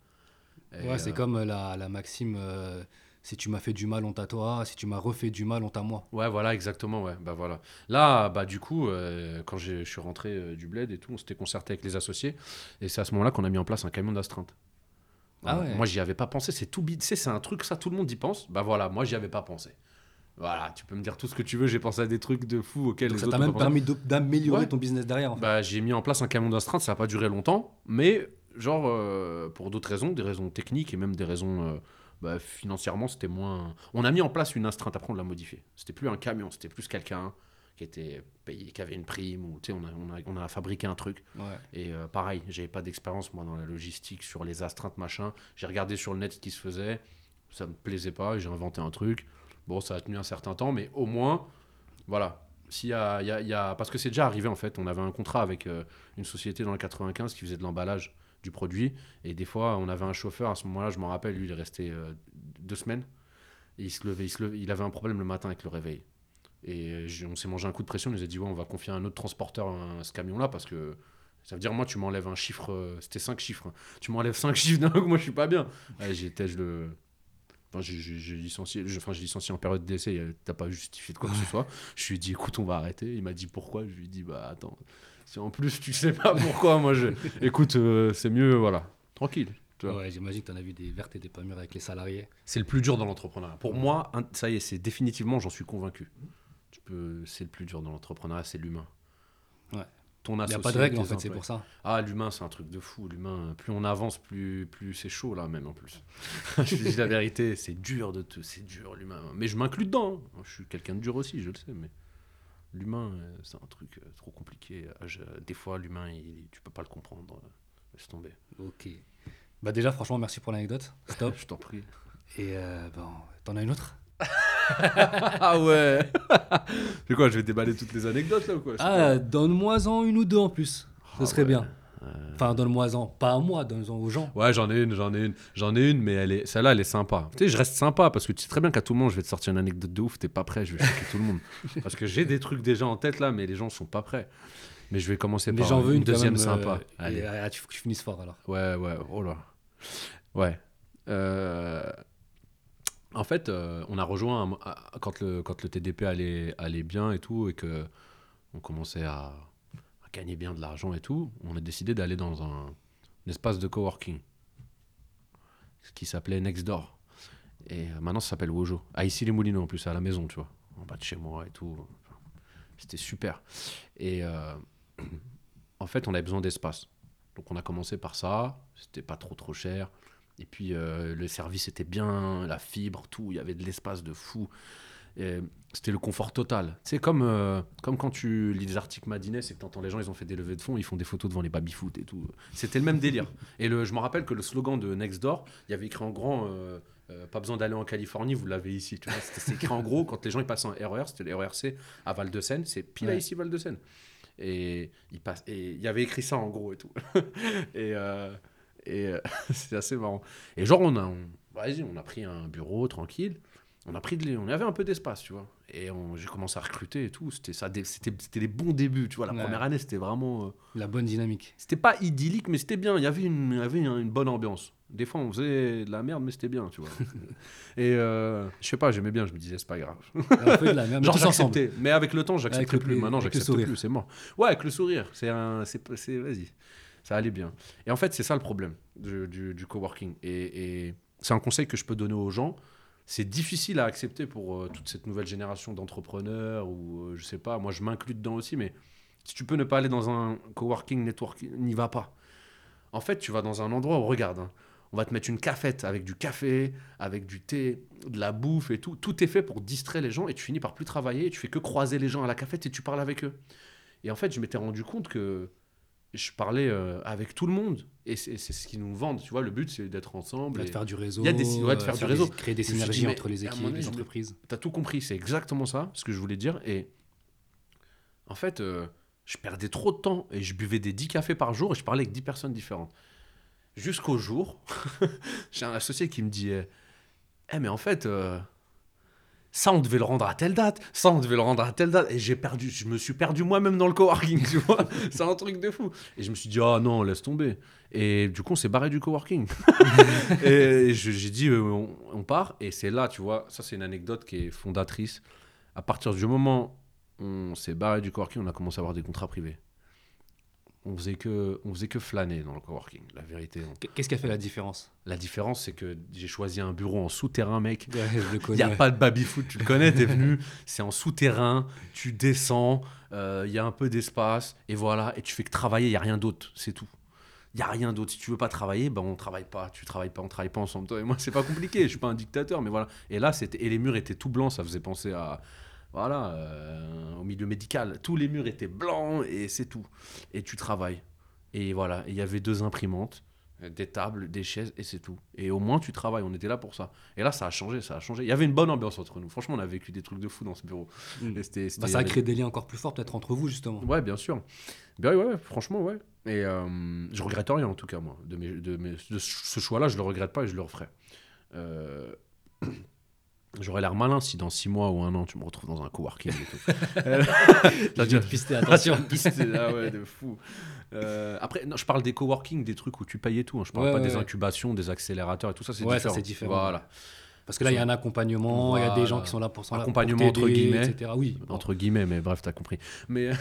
Et, Ouais, c'est euh, comme la, la maxime si tu m'as fait du mal, honte à toi, si tu m'as refait du mal, honte à moi. Ouais, voilà, exactement, ouais. Bah voilà. Là, bah du coup, quand j'ai- je suis rentré du bled et tout, on s'était concerté avec les associés, et c'est à ce moment-là qu'on a mis en place un camion d'astreinte. Ah ouais. Moi, j'y avais pas pensé. C'est tout bide. C'est un truc, ça, tout le monde y pense. Bah voilà, moi, j'y avais pas pensé. Voilà, tu peux me dire tout ce que tu veux. J'ai pensé à des trucs de fou auxquels Donc les ça t'a même permis d'améliorer Ouais. ton business derrière. En fait. Bah, j'ai mis en place un camion d'astreinte, ça n'a pas duré longtemps, mais genre euh, pour d'autres raisons, des raisons techniques et même des raisons euh, bah, financièrement, c'était moins. On a mis en place une astreinte, après on l'a modifié. C'était plus un camion, c'était plus quelqu'un qui était payé, qui avait une prime, ou tu sais, on a, on, a, on a fabriqué un truc. Ouais. Et euh, pareil, j'avais pas d'expérience moi dans la logistique, sur les astreintes, machin. J'ai regardé sur le net ce qui se faisait, ça me plaisait pas, j'ai inventé un truc. Bon, ça a tenu un certain temps, mais au moins, voilà. S'il y a, y a- il y a- parce que c'est déjà arrivé en fait, on avait un contrat avec euh, une société dans le 95 qui faisait de l'emballage du produit, et des fois on avait un chauffeur à ce moment-là, je me rappelle, lui il est resté euh, deux semaines, et il se levait, il, se levait- il avait un problème le matin avec le réveil. Et euh, on s'est mangé un coup de pression, on nous a dit ouais, on va confier à un autre transporteur à ce camion-là parce que ça veut dire moi tu m'enlèves un chiffre, euh, c'était cinq chiffres, hein. tu m'enlèves cinq chiffres d'un coup, moi je suis pas bien. Ouais, J'étais je le Enfin, j'ai- licencié, enfin, licencié en période d'essai, t'as pas justifié de quoi que ce soit. Je lui ai dit, écoute, on va arrêter. Il m'a dit pourquoi? Je lui ai dit, bah attends, si en plus tu sais pas pourquoi, moi je. Écoute, euh, c'est mieux, voilà, tranquille. Ouais, j'imagine que tu en as vu des vertes et des pas mûres avec les salariés. C'est le plus dur dans l'entrepreneuriat. Pour moi, un- ça y est, c'est définitivement, j'en suis convaincu. Tu peux, c'est le plus dur dans l'entrepreneuriat, c'est l'humain. Ouais. Ton Il n'y a associé, pas de règle en fait, c'est pour ça. Ah, l'humain, c'est un truc de fou. L'humain, plus on avance, plus, plus c'est chaud là, même en plus. je te dis la vérité, c'est dur de te, c'est dur l'humain. Mais je m'inclus dedans. hein. Je suis quelqu'un de dur aussi, je le sais. Mais l'humain, euh, c'est un truc euh, trop compliqué. Ah, Des fois, l'humain, il- tu peux pas le comprendre. Laisse tomber. Ok. Bah déjà, franchement, merci pour l'anecdote. Stop. Je t'en prie. Et euh, bon, t'en as une autre? ah ouais. c'est quoi Je vais déballer toutes les anecdotes là ou quoi? Ah, donne-moi-en une ou deux en plus. Ce serait Ah ouais. bien. Enfin, donne-moi-en. Pas à moi, donne-en aux gens. Ouais, j'en ai une, j'en ai une, j'en ai une, mais elle est, celle-là, elle est sympa. Tu sais, je reste sympa parce que tu sais très bien qu'à tout le monde, je vais te sortir une anecdote de ouf, t'es pas prêt, je vais choquer tout le monde. Parce que j'ai des trucs déjà en tête là, mais les gens sont pas prêts. Mais je vais commencer Mais par j'en veux une deuxième même, euh, sympa. et, Allez. ah, tu faut que tu finisses fort alors. Ouais, ouais, oh là. Ouais. Euh, En fait, euh, on a rejoint quand, le, TDP allait, bien et tout, et que commençait à, gagner bien de l'argent et tout, on a décidé d'aller dans un, un espace de coworking qui s'appelait Nextdoor. Et euh, maintenant, ça s'appelle Wojo. À ici les Moulineaux, en plus, à la maison, tu vois, en bas de chez moi et tout. C'était super. Et euh, en fait, on avait besoin d'espace. Donc on a commencé par ça, c'était pas trop trop cher. Et puis euh, le service était bien, la fibre, tout, il y avait de l'espace de fou. C'était le confort total. C'est comme, euh, comme quand tu lis des articles Madines et que tu entends les gens, ils ont fait des levées de fonds, ils font des photos devant les baby-foot et tout. C'était le même délire. Et le, je me rappelle que le slogan de Nextdoor, il y avait écrit en grand euh, Pas besoin d'aller en Californie, vous l'avez ici. C'était écrit en gros quand les gens ils passaient en RER, c'était le RERC à Val-de-Seine, c'est pile à ici Val-de-Seine. Et il passe, et il y avait écrit ça en gros et tout. et et euh, c'est assez marrant. Et genre, on a, on, vas-y, on a pris un bureau tranquille. On a pris de, on avait un peu d'espace, tu vois. Et on- j'ai commencé à recruter et tout. C'était ça, c'était, c'était les bons débuts, tu vois. La Ouais. première année, c'était vraiment, euh, La bonne dynamique. c'était pas idyllique, mais c'était bien. Il y avait une, il y avait une, bonne ambiance. Des fois, on faisait de la merde, mais c'était bien, tu vois. et euh, je sais pas, j'aimais bien. Je me disais, c'est pas grave. On fait de la merde, mais Genre j'acceptais, mais avec le temps le plus. Maintenant j'accepte plus, c'est mort. Ouais, avec le sourire, c'est un, c'est, c'est- vas-y, ça allait bien. Et en fait c'est ça le problème du, coworking. Et, et c'est un conseil que je peux donner aux gens. C'est difficile à accepter pour euh, toute cette nouvelle génération d'entrepreneurs ou euh, je sais pas. Moi je m'inclus dedans aussi, mais si tu peux ne pas aller dans un coworking, networking, n'y va pas. En fait tu vas dans un endroit où regarde. hein, on va te mettre une cafette avec du café, avec du thé, de la bouffe et tout. Tout est fait pour distraire les gens et tu finis par plus travailler et tu fais que croiser les gens à la cafette et tu parles avec eux. Et en fait, je m'étais rendu compte que je parlais euh, avec tout le monde et c'est ce qu'ils nous vendent. Tu vois, le but c'est d'être ensemble. Et de faire du réseau. Il y a des- ouais, de euh, faire du des- réseau. créer des dit, synergies entre les équipes, les entreprises. T'as tout compris, c'est exactement ça, ce que je voulais dire. Et en fait, euh, je perdais trop de temps et je buvais des 10 cafés par jour et je parlais avec 10 personnes différentes. Jusqu'au jour, j'ai un associé qui me dit Eh, Eh, mais en fait, euh, ça, on devait le rendre à telle date, ça, on devait le rendre à telle date. Et j'ai perdu, je me suis perdu moi-même dans le coworking, tu vois. C'est un truc de fou. Et je me suis dit Ah non, laisse tomber. Et du coup, on s'est barré du coworking. et j'ai dit, euh, on, on part. Et c'est là, tu vois, ça c'est une anecdote qui est fondatrice. À partir du moment où on s'est barré du coworking, on a commencé à avoir des contrats privés. On faisait que, on faisait que flâner dans le coworking, la vérité. On- Qu'est-ce qui a fait la différence? La différence, c'est que j'ai choisi un bureau en souterrain, mec. Il n'y a pas de baby-foot, tu le connais, t'es venu, c'est en souterrain, tu descends, euh, il y a un peu d'espace, et voilà, et tu fais que travailler, il n'y a rien d'autre, c'est tout. Il n'y a rien d'autre. Si tu veux pas travailler, ben on travaille pas. Tu travailles pas, on travaille pas ensemble. Toi et moi, c'est pas compliqué. Je suis pas un dictateur, mais voilà. Et là, c'était et les murs étaient tout blancs. Ça faisait penser à voilà euh, au milieu médical. Tous les murs étaient blancs et c'est tout. Et tu travailles. Et voilà. Il y avait deux imprimantes, des tables, des chaises et c'est tout. Et au moins tu travailles. On était là pour ça. Et là, ça a changé. Ça a changé. Il y avait une bonne ambiance entre nous. Franchement, on a vécu des trucs de fou dans ce bureau. Mm. Et c'était- c'était- Bah, ça a créé des liens encore plus forts peut-être entre vous justement. Ouais, bien sûr. Ben ouais, ouais, franchement, ouais. Et euh, je regrette rien, en tout cas, moi. De, mes, de, mes- de ce choix-là, je le regrette pas et je le referai. Euh, J'aurais l'air malin si dans six mois ou un an, tu me retrouves dans un coworking et tout. T'as dû te pister, attention. ah ouais, de fou. Euh, après, non, je parle des coworking, des trucs où tu payes et tout. hein. Je parle Ouais, pas ouais, des incubations, des accélérateurs et tout ça, c'est Ouais, ça, différent. différent. Voilà. Parce que là, il y a un accompagnement, il y a des gens qui sont là pour s'en Accompagnement entre guillemets. etc. Oui, bon. entre guillemets, mais bref, t'as compris. Mais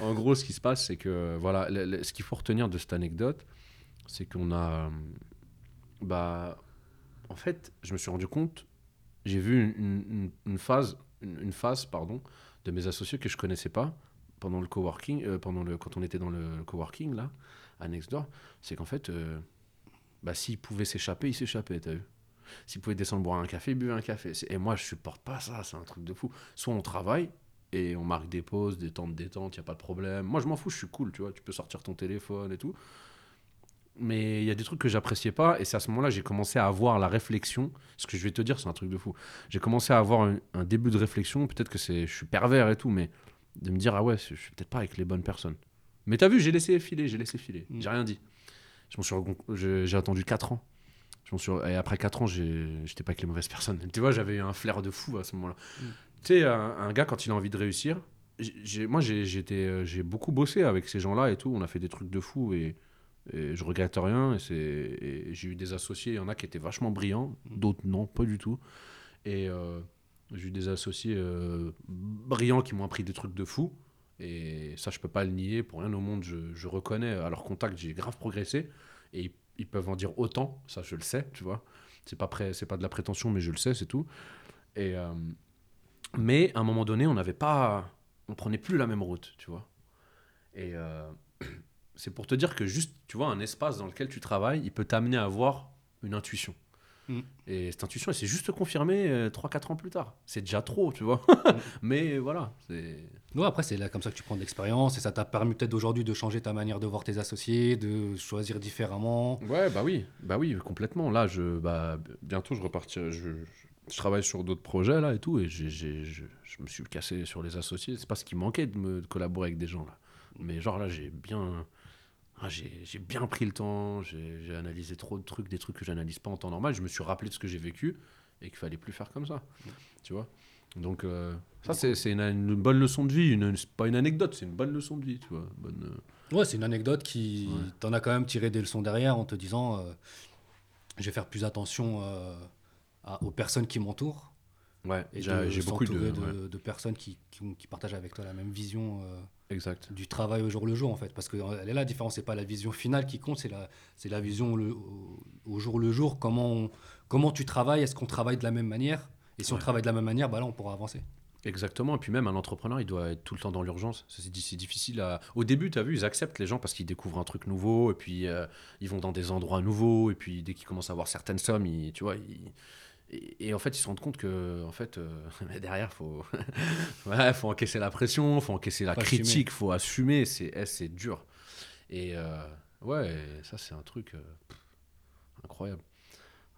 en gros, ce qui se passe, c'est que voilà, le- le- ce qu'il faut retenir de cette anecdote, c'est qu'on a, euh, bah, en fait, je me suis rendu compte, j'ai vu une, phase, une, phase, pardon, de mes associés que je connaissais pas pendant le coworking, euh, pendant le, quand on était dans le coworking là, à Nextdoor, c'est qu'en fait, euh, bah, s'ils pouvaient s'échapper, ils s'échappaient, t'as vu. S'ils pouvaient descendre boire un café, ils buvaient un café. Et moi, je supporte pas ça, c'est un truc de fou. Soit on travaille et on marque des pauses, des temps de détente, il n'y a pas de problème. Moi, je m'en fous, je suis cool, tu vois. Tu peux sortir ton téléphone et tout. Mais il y a des trucs que j'appréciais pas. Et c'est à ce moment-là que j'ai commencé à avoir la réflexion. Ce que je vais te dire, c'est un truc de fou. J'ai commencé à avoir un, un début de réflexion. Peut-être que c'est, je suis pervers et tout, mais de me dire, ah ouais, je suis peut-être pas avec les bonnes personnes. Mais t'as vu, j'ai laissé filer, j'ai laissé filer. Mm. J'ai rien dit. Je m'en suis recon- j'ai, attendu 4 ans. Je m'en suis... Et après 4 ans, j'étais pas avec les mauvaises personnes. Tu vois, j'avais un flair de fou à ce moment-là. Mm. Tu sais, un, un gars, quand il a envie de réussir, moi, euh, j'ai beaucoup bossé avec ces gens-là et tout. On a fait des trucs de fou et, et je regrette rien. Et, c'est... et j'ai eu des associés, il y en a qui étaient vachement brillants, Mm. d'autres non, pas du tout. Et euh, j'ai eu des associés euh, brillants qui m'ont appris des trucs de fou. Et ça, je peux pas le nier. Pour rien au monde, je, je reconnais à leur contact, j'ai grave progressé. Et ils, ils peuvent en dire autant. Ça, je le sais, tu vois. C'est pas, prêt, c'est pas de la prétention, mais je le sais, c'est tout. Et, euh, mais à un moment donné, on n'avait pas. On prenait plus la même route, tu vois. Et c'est pour te dire que juste, tu vois, un espace dans lequel tu travailles, il peut t'amener à avoir une intuition. Mm. Et cette intuition, elle s'est juste confirmée 3-4 ans plus tard. C'est déjà trop, tu vois. mais voilà. Ouais, après, c'est là comme ça que tu prends de l'expérience et ça t'a permis peut-être aujourd'hui de changer ta manière de voir tes associés, de choisir différemment. Ouais, bah oui, bah oui, complètement. Là, je, bah, bientôt, je repartirai. Je, je, je travaille sur d'autres projets là et tout, et j'ai, j'ai- je, je me suis cassé sur les associés. C'est pas ce qui manquait de me de collaborer avec des gens là. Mais genre là, j'ai bien. Ah, j'ai bien pris le temps, j'ai analysé trop de trucs, des trucs que j'analyse pas en temps normal. Je me suis rappelé de ce que j'ai vécu et qu'il fallait plus faire comme ça. Tu vois Donc, euh, ça, c'est une, une bonne leçon de vie. Une, c'est pas une anecdote, c'est une bonne leçon de vie. Tu vois bonne, euh, Ouais, c'est une anecdote qui. Ouais. T'en as quand même tiré des leçons derrière en te disant euh, je vais faire plus attention euh, à- aux personnes qui m'entourent. Ouais, j'ai beaucoup de. de, ouais, de personnes qui, qui, ont- qui partagent avec toi la même vision euh, exact. du travail au jour le jour, en fait. Parce que euh, elle est là, la différence, c'est pas la vision finale qui compte, c'est la, c'est la vision le- au, au jour le jour. Comment, on- comment tu travailles? Est-ce qu'on travaille de la même manière? Et si on travaille de la même manière, bah là, on pourra avancer. Exactement. Et puis même un entrepreneur, il doit être tout le temps dans l'urgence. C'est di- c'est difficile à. Au début, tu as vu, ils acceptent les gens parce qu'ils découvrent un truc nouveau et puis euh, ils vont dans des endroits nouveaux et puis dès qu'ils commencent à avoir certaines sommes, ils, tu vois, ils- Et, et en fait, ils se rendent compte que en fait, euh, derrière, faut, ouais, faut encaisser la pression, faut encaisser la Faut critique, faut assumer. C'est, eh, c'est dur. Et euh, ouais, ça c'est un truc euh, pff, incroyable,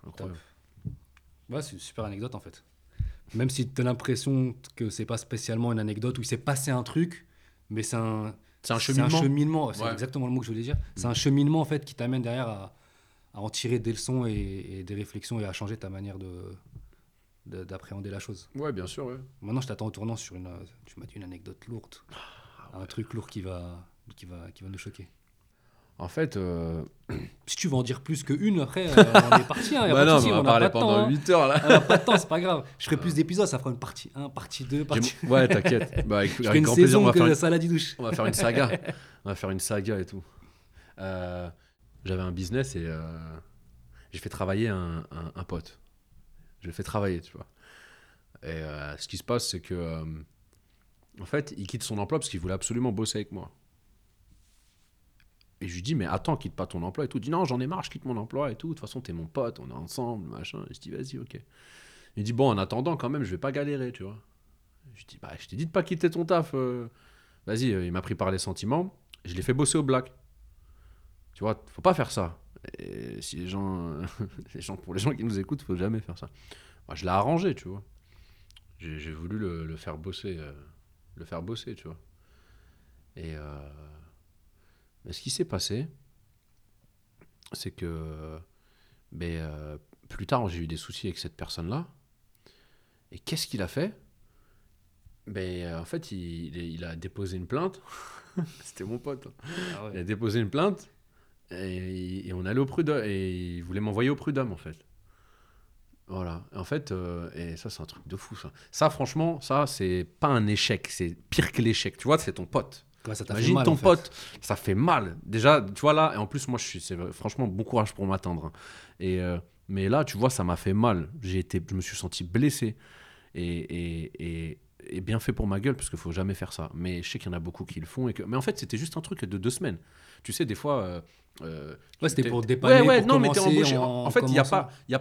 incroyable. Ouais, c'est une super anecdote en fait. Même si tu as l'impression que c'est pas spécialement une anecdote où il s'est passé un truc, mais c'est un, C'est un C'est cheminement. un cheminement, c'est Ouais. exactement le mot que je voulais dire. C'est un cheminement en fait qui t'amène derrière à, à en tirer des leçons et, et des réflexions et à changer ta manière de de- d'appréhender la chose. Ouais, bien sûr. Ouais. Maintenant, je t'attends au tournant sur une, euh, tu m'as dit une anecdote lourde, Ah, un truc lourd qui va qui va qui va nous choquer. En fait, euh, Si tu veux en dire plus qu'une, après, euh, on est parti. Hein, a bah non, on on va parler de temps. pendant hein. 8 heures là. On n'a pas de temps, c'est pas grave. Je ferai plus d'épisodes, ça fera une partie 1, partie 2, J'ai- partie. Ouais, t'inquiète. Bah, avec, Je ferai avec une grand plaisir, on saison va, faire une, salade douche. on va faire une saga. on va faire une saga et tout. Euh, J'avais un business et euh, j'ai fait travailler un, pote. Je l'ai fait travailler, tu vois. Et euh, ce qui se passe, c'est que, euh, en fait, il quitte son emploi parce qu'il voulait absolument bosser avec moi. Et je lui dis, mais attends, quitte pas ton emploi et tout. Il dit, non, j'en ai marre, je quitte mon emploi et tout. De toute façon, t'es mon pote, on est ensemble, machin. Et je dis, vas-y, ok. Il dit, bon, en attendant, quand même, je vais pas galérer, tu vois. Je dis, bah, je t'ai dit de pas quitter ton taf. Vas-y, il m'a pris par les sentiments. Je l'ai fait bosser au black. Tu vois, faut pas faire ça. Et si les gens, les gens, pour les gens qui nous écoutent, faut jamais faire ça. Moi, je l'ai arrangé, tu vois. J'ai j'ai voulu le, le faire bosser, euh, le faire bosser, tu vois. Et euh, mais ce qui s'est passé, c'est que ben, euh, plus tard, j'ai eu des soucis avec cette personne-là. Et qu'est-ce qu'il a fait? Ben, En fait, il, il- il a déposé une plainte. C'était mon pote. hein. Ah Il a déposé une plainte et, et on allait au prud'homme et il voulait m'envoyer au prud'homme en fait. Voilà. Et en fait, euh, et ça c'est un truc de fou ça. Ça franchement, ça c'est pas un échec, c'est pire que l'échec. Tu vois, c'est ton pote. Ouais, ça Imagine mal, ton en fait. pote, ça fait mal. Déjà, tu vois là, et en plus moi je suis, c'est franchement bon courage pour m'attendre. hein. Et euh, mais là, tu vois, ça m'a fait mal. J'ai été, je me suis senti blessé et, et, et, et bien fait pour ma gueule parce qu'il faut jamais faire ça. Mais je sais qu'il y en a beaucoup qui le font et que, mais en fait c'était juste un truc de deux semaines. Tu sais, des fois. euh, euh, Ouais, c'était pour dépanner, Ouais, ouais, pour non, mais t'es embauché. en- En, fait, il n'y a pas, y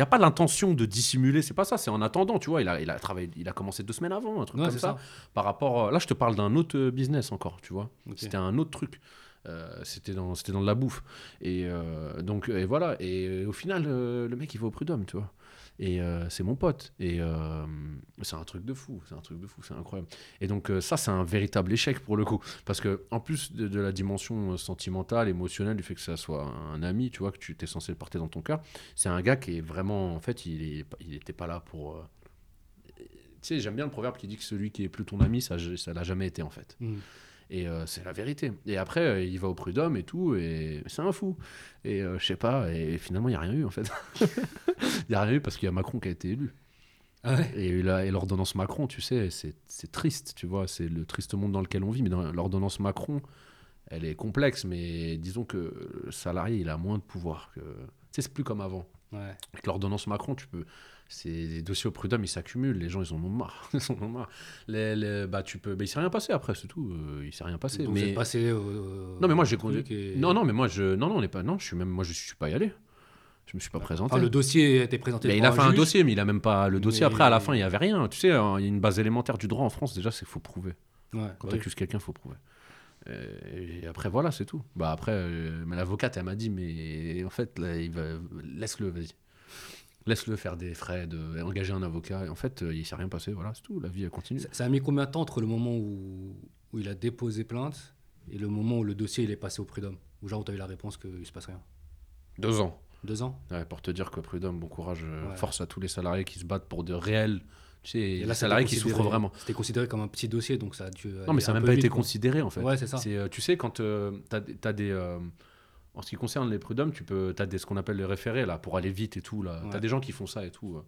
a pas l'intention de dissimuler. C'est pas ça. C'est en attendant, tu vois. Il a, il a travaillé, il a commencé deux semaines avant, un truc Ouais, comme ça. Par rapport, à- là, je te parle d'un autre euh, business encore, tu vois. C'était un autre truc. Euh, c'était dans, c'était dans de la bouffe. Et euh, donc, et voilà. Et euh, au final, euh, le mec, il va au prud'homme, tu vois. Et euh, c'est mon pote. Et euh, c'est un truc de fou. C'est un truc de fou. C'est incroyable. Et donc, euh, ça, c'est un véritable échec pour le coup. Parce que, en plus de, la dimension sentimentale, émotionnelle, du fait que ça soit un ami, tu vois, que tu t'es censé le porter dans ton cœur, c'est un gars qui est vraiment. En fait, il est, il était pas là pour. Tu sais, j'aime bien le proverbe qui dit que celui qui est plus ton ami, ça, ça l'a jamais été, en fait. Hmm. Et euh, c'est la vérité. Et après, euh, il va au prud'homme et tout, et c'est un fou. Et euh, je sais pas, et finalement, il n'y a rien eu en fait. Il n'y a rien eu parce qu'il y a Macron qui a été élu. Ah ouais? Et, la- et l'ordonnance Macron, tu sais, c'est c'est triste, tu vois, c'est le triste monde dans lequel on vit. Mais dans l'ordonnance Macron, elle est complexe, mais disons que le salarié, il a moins de pouvoir. Que... Tu sais, c'est plus comme avant. Ouais. Avec l'ordonnance Macron, tu peux. Ces dossiers au prud'homme, ils s'accumulent. Les gens, ils en ont marre. Ils en ont marre. Les, les- bah, tu peux. Bah, il s'est rien passé après, c'est tout. Euh, il s'est rien passé. Donc, mais... vous êtes passé au- Non, mais moi, j'ai conduit. et- Non, non, mais moi, je. Non, non, on n'est pas. Non, je suis même. Moi, je suis pas y allé. Je me suis pas présenté. Enfin, le dossier a été présenté Mais il a fait un dossier, mais il a même pas. Le dossier, Mais- après, à la fin, il y avait rien. Tu sais, hein, il y a une base élémentaire du droit en France, déjà, c'est qu'il faut prouver. Ouais, Quand tu accuses quelqu'un, il faut prouver. Et après, voilà, c'est tout. Bah, après, euh, l'avocate, elle m'a dit, mais en fait, là, il va... laisse-le, vas-y. Laisse-le faire des frais, de... engager un avocat. Et en fait, euh, il s'est rien passé, voilà, c'est tout. La vie, elle continue. Ça, ça a mis combien de temps entre le moment où, où il a déposé plainte et le moment où le dossier il est passé au prud'homme? Ou genre où tu as eu la réponse qu'il se passe rien? Deux ans. Deux ans? Ouais, pour te dire que prud'homme, bon courage, euh, Ouais. force à tous les salariés qui se battent pour de réels. Tu sais, Et les là, c'était salariés qui souffrent vraiment. C'était considéré comme un petit dossier, donc ça a dû. Non, mais ça n'a même pas été considéré en fait. Ouais, c'est ça. C'est, euh, tu sais, quand tu as, des. euh, en ce qui concerne les prud'hommes, tu peux, as des, ce qu'on appelle les référés là, pour aller vite et tout. Là. Tu as des gens qui font ça et tout. euh.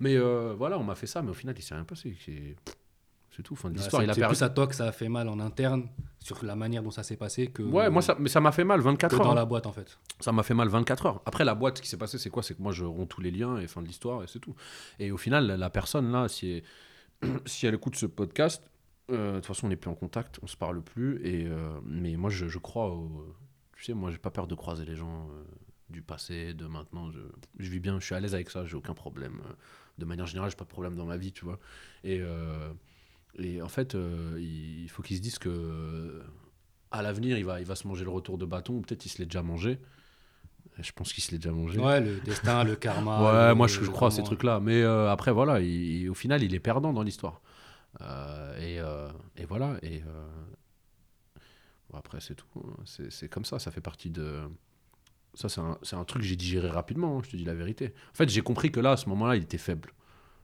Mais euh, voilà, on m'a fait ça, mais au final, il s'est rien passé. C'est, tout, fin de l'histoire. c'est il a perdu. plus à toi que ça a fait mal en interne sur la manière dont ça s'est passé que, Ouais, moi, ça, mais ça m'a fait mal, que 24 heures. dans hein. la boîte en fait. Ça m'a fait mal 24 heures. Après, la boîte, ce qui s'est passé, c'est quoi? C'est que moi, je romps tous les liens et fin de l'histoire et c'est tout. Et au final, la, la personne là, si elle, si elle écoute ce podcast, euh, de toute façon, on n'est plus en contact, on se parle plus. Et, euh, mais moi, je, je crois au. Tu sais, moi, j'ai pas peur de croiser les gens euh, du passé, de maintenant. Je, je vis bien, je suis à l'aise avec ça, j'ai aucun problème. Euh, De manière générale, j'ai pas de problème dans ma vie, tu vois. Et, euh, et en fait, euh, il faut qu'ils se disent que. À l'avenir, il va, il va se manger le retour de bâton, ou peut-être il se l'est déjà mangé. Je pense qu'il se l'est déjà mangé. Ouais, le destin, le karma. Ouais, le- moi je, je crois à ces trucs-là. Mais après, voilà, il- il- au final, il est perdant dans l'histoire. Euh, et, euh, et voilà. Et euh, bon, après, c'est tout. C'est c'est comme ça. Ça fait partie de. Ça, c'est un, un truc que j'ai digéré rapidement, hein, je te dis la vérité. En fait, j'ai compris que là, à ce moment-là, il était faible.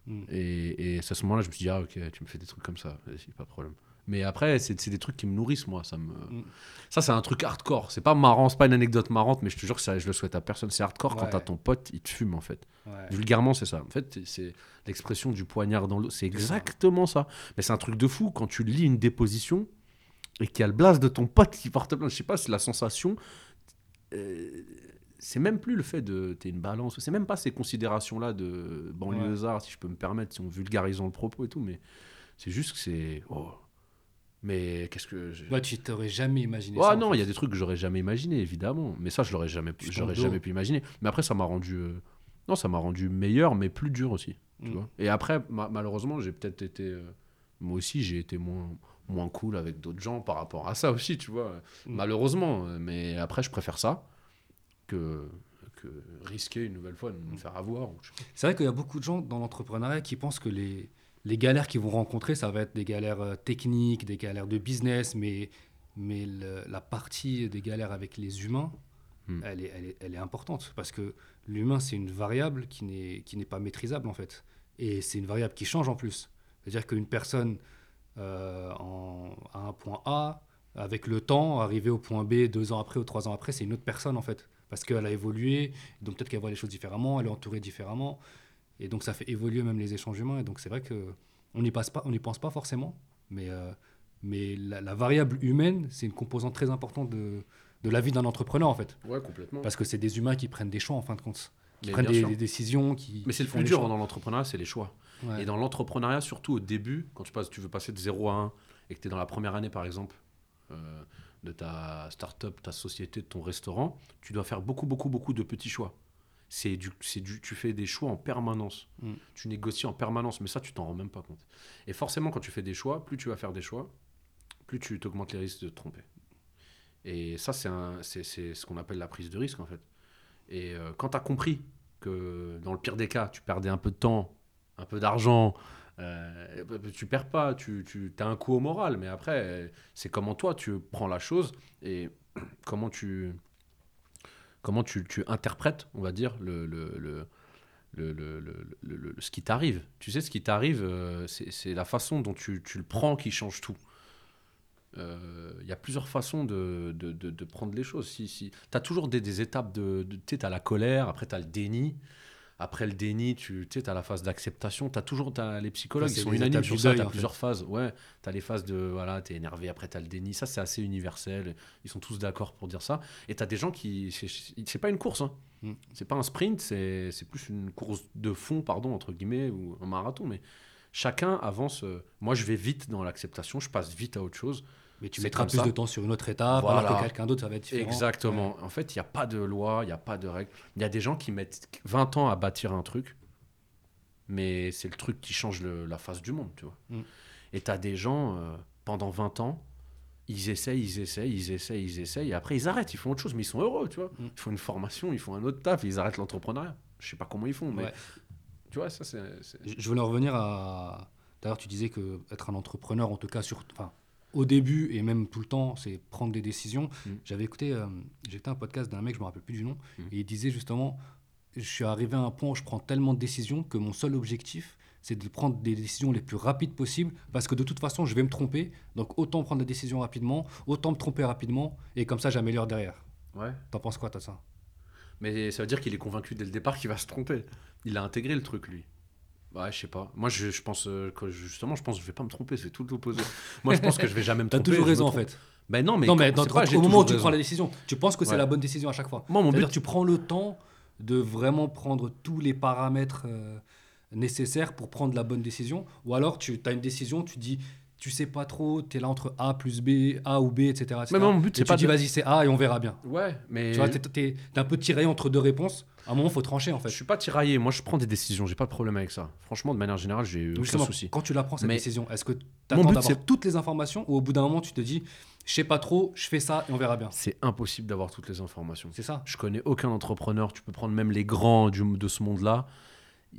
Mm. Et, et à ce moment-là, je me suis dit, ah, ok, tu me fais des trucs comme ça, vas-y, pas de problème. Mais après, c'est des trucs qui me nourrissent, moi. Ça, me... Mm. ça c'est un truc hardcore. C'est pas marrant, c'est pas une anecdote marrante, mais je te jure que ça, je le souhaite à personne. C'est hardcore quand t'as ton pote, il te fume, en fait. Ouais. Vulgairement, c'est ça. En fait, c'est l'expression du poignard dans l'eau. C'est exactement ça. Mais c'est un truc de fou quand tu lis une déposition et qu'il y a le blast de ton pote qui porte plainte. Je sais pas, c'est la sensation. euh, c'est même plus le fait de. T'es une balance. C'est même pas ces considérations-là de banlieusard, si je peux me permettre, si on vulgarisant le propos et tout. Mais c'est juste que c'est. oh. Mais qu'est-ce que. je- Ouais, tu t'aurais jamais imaginé Ah ça. non, il y a des trucs que j'aurais jamais imaginé, évidemment. Mais ça, je l'aurais jamais, j'aurais jamais pu imaginer. Mais après, ça m'a rendu, euh, non, ça m'a rendu meilleur, mais plus dur aussi. Tu Mm. vois. Et après, ma- malheureusement, j'ai peut-être été, euh, moi aussi, j'ai été moins, moins cool avec d'autres gens par rapport à ça aussi, tu vois. Mm. Malheureusement, mais après, je préfère ça que que risquer une nouvelle fois de me faire avoir. C'est vrai qu'il y a beaucoup de gens dans l'entrepreneuriat qui pensent que les, les galères qu'ils vont rencontrer, ça va être des galères euh, techniques, des galères de business, mais, mais le- la partie des galères avec les humains, Hmm. elle, est, elle, est, elle est importante parce que l'humain, c'est une variable qui n'est qui n'est pas maîtrisable en fait. Et c'est une variable qui change en plus. C'est-à-dire qu'une personne en, à un point A, avec le temps, arriver au point B deux ans après ou trois ans après, c'est une autre personne en fait. Parce qu'elle a évolué, donc peut-être qu'elle voit les choses différemment, elle est entourée différemment. Et donc ça fait évoluer même les échanges humains. Et donc c'est vrai que on n'y pense pas forcément, mais euh, mais la, la variable humaine, c'est une composante très importante de, de la vie d'un entrepreneur en fait, Ouais, complètement. parce que c'est des humains qui prennent des choix en fin de compte, qui Mais prennent des, des décisions, qui Mais c'est le plus dur dans l'entrepreneuriat, c'est les choix. Ouais. Et dans l'entrepreneuriat, surtout au début, quand tu, passes, tu veux passer de 0 à 1 et que tu es dans la première année, par exemple, euh, de ta start-up, ta société, de ton restaurant, tu dois faire beaucoup, beaucoup, beaucoup de petits choix. C'est du, c'est du, tu fais des choix en permanence. Mm. Tu négocies en permanence, mais ça, tu t'en rends même pas compte. Et forcément, quand tu fais des choix, plus tu vas faire des choix, plus tu t'augmentes les risques de te tromper. Et ça, c'est un- c'est c'est ce qu'on appelle la prise de risque, en fait. Et euh, quand tu as compris que dans le pire des cas, tu perdais un peu de temps, un peu d'argent, euh, tu perds pas, tu, tu as un coup au moral, mais après, euh, c'est comment toi tu prends la chose et comment tu, comment tu, tu interprètes, on va dire, le, le, le, le, ce qui t'arrive. Tu sais, ce qui t'arrive, euh, c'est la façon dont tu, tu le prends qui change tout. Euh, Il y a plusieurs façons de, de, de- prendre les choses. Si, si. Tu as toujours des, des étapes de... tu sais, as la colère, après tu as le déni. Après le déni, tu sais, as la phase d'acceptation. Tu as toujours t'as les psychologues c'est sont unanimes sur ça. Tu as plusieurs phases. Ouais, tu as les phases de... Voilà, tu es énervé, après tu as le déni. Ça, c'est assez universel. Ils sont tous d'accord pour dire ça. Et tu as des gens qui... c'est- pas une course. Hein. Mm. C'est pas un sprint, c'est c'est plus une course de fond, pardon, entre guillemets, ou un marathon. Mais chacun avance. euh, Moi, je vais vite dans l'acceptation, je passe vite à autre chose. Mais tu mettras plus ça. de temps sur une autre étape, Voilà. alors que quelqu'un d'autre, ça va être différent. Exactement. En fait, il n'y a pas de loi, il n'y a pas de règles. Il y a des gens qui mettent 20 ans à bâtir un truc, mais c'est le truc qui change le- la face du monde, tu vois. Mm. Et tu as des gens, euh, pendant 20 ans, ils essayent, ils essayent, ils essayent, ils essayent, et après ils arrêtent, ils font autre chose, mais ils sont heureux, tu vois. Mm. Ils font une formation, ils font un autre taf, ils arrêtent l'entrepreneuriat. Je sais pas comment ils font, mais Ouais. tu vois, ça c'est... Je je voulais en revenir à. D'ailleurs, tu disais que être un entrepreneur, en tout cas, sur, enfin, au début et même tout le temps, c'est prendre des décisions. Mm. J'avais écouté, euh, un podcast d'un mec, je me rappelle plus du nom, Mm. et il disait justement, je suis arrivé à un point où je prends tellement de décisions que mon seul objectif, c'est de prendre des décisions les plus rapides possibles, parce que de toute façon, je vais me tromper, donc autant prendre des décisions rapidement, autant me tromper rapidement, et comme ça, j'améliore derrière. Ouais. T'en penses quoi, t'as ça? Mais ça veut dire qu'il est convaincu dès le départ qu'il va se tromper. Il a intégré le truc, lui. Ouais, je sais pas. Moi, je, je pense euh, que justement, je pense que je vais pas me tromper. C'est tout l'opposé. Moi, je pense que je vais jamais me T'as tromper. toujours je me raison, en fait. Ben non, mais, non, mais quand- dans- c'est pas, j'ai au moment où tu toujours prends la décision, tu penses que c'est Ouais. la bonne décision à chaque fois. Moi, mon but, tu prends le temps de vraiment prendre tous les paramètres euh, nécessaires pour prendre la bonne décision. Ou alors tu as une décision, tu dis, tu sais pas trop, tu es là entre A plus B, A ou B, etc. etc. Mais mon but, Et c'est tu pas dis, de- vas-y, c'est A et on verra bien. Ouais, mais Tu vois, tu es, un peu tiré entre deux réponses. À un moment, il faut trancher en fait. je suis pas tiraillé. Moi, je prends des décisions. J'ai pas de problème avec ça. Franchement, de manière générale, j'ai Donc aucun souci. quand tu la prends cette Mais décision, est-ce que tu attends but, d'avoir c'est- toutes les informations ou au bout d'un moment, tu te dis, je sais pas trop, je fais ça et on verra bien? C'est impossible d'avoir toutes les informations. C'est ça Je connais aucun entrepreneur. Tu peux prendre même les grands du, de ce monde-là.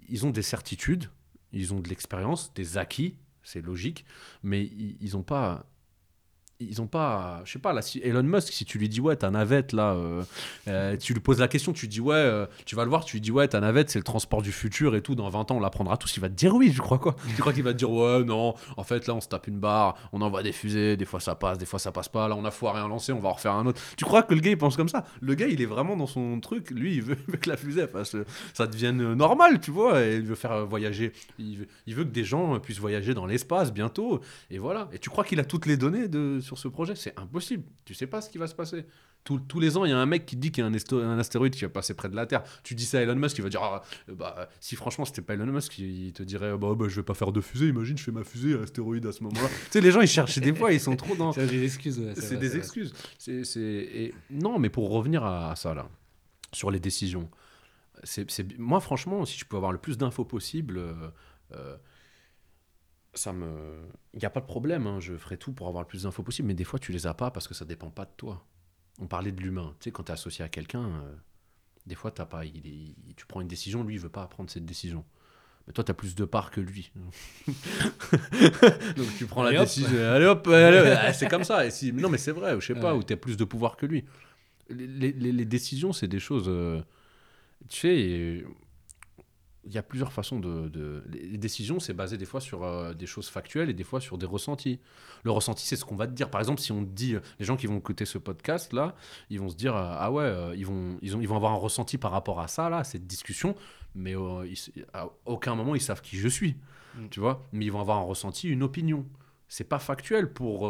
Ils ont des certitudes, ils ont de l'expérience, des acquis, c'est logique, mais ils, ils ont pas. Ils ont pas. Je sais pas, là, si Elon Musk, si tu lui dis, ouais, ta navette, là, euh, euh, tu lui poses la question, tu lui dis, ouais, euh, tu vas le voir, tu lui dis, ouais, ta navette, c'est le transport du futur et tout, dans 20 ans, on l'apprendra tous. Il va te dire oui, je crois quoi. Tu crois qu'il va te dire, ouais, non, en fait, là, on se tape une barre, on envoie des fusées, des fois ça passe, des fois ça passe pas, là, on a foiré un lancer, on va en refaire un autre. Tu crois que le gars, il pense comme ça? Le gars, il est vraiment dans son truc, lui, il veut, il veut que la fusée, fasse, ça devienne normal, tu vois, et il veut faire voyager, il veut, il veut que des gens puissent voyager dans l'espace bientôt, et voilà. Et tu crois qu'il a toutes les données de, sur ce projet C'est impossible, tu sais pas ce qui va se passer. Tous- tous les ans, il y a un mec qui dit qu'il y a un, un astéroïde qui va passer près de la Terre. Tu dis ça à Elon Musk, il va dire ah, bah, si franchement c'était pas Elon Musk, il te dirait bah, bah, je vais pas faire de fusée. Imagine, je fais ma fusée à astéroïde à ce moment-là. tu sais, les gens ils cherchent des fois, ils sont trop dans. C'est des excuses. ouais, C'est des excuses. C'est, c'est... et- Non, mais pour revenir à, à ça, là, sur les décisions, c'est, c'est... moi, franchement, si je peux avoir le plus d'infos possible, euh, euh, ça me. Il n'y a pas de problème, hein, je ferai tout pour avoir le plus d'infos possible, mais des fois, tu les as pas parce que ça dépend pas de toi. On parlait de l'humain. Tu sais, quand tu es associé à quelqu'un, euh, des fois, t'as pas, il est- tu prends une décision, lui, il veut pas prendre cette décision. Mais toi, tu as plus de parts que lui. Donc tu prends Allez, la hop. décision. Allez hop, allez, hop. c'est comme ça. Et si... Non, mais c'est vrai, je sais pas, où tu as plus de pouvoir que lui. Les, les- les décisions, c'est des choses. euh, Tu sais, et- il y a plusieurs façons de. de- Les décisions, c'est basé des fois sur euh, des choses factuelles et des fois sur des ressentis. Le ressenti, c'est ce qu'on va te dire. Par exemple, si on te dit, les gens qui vont écouter ce podcast là, ils vont se dire, euh, ah ouais, euh, ils vont, ils ont, ils vont avoir un ressenti par rapport à ça là, cette discussion, mais ils- à aucun moment ils savent qui je suis, Mm. tu vois? Mais ils vont avoir un ressenti, une opinion. C'est pas factuel pour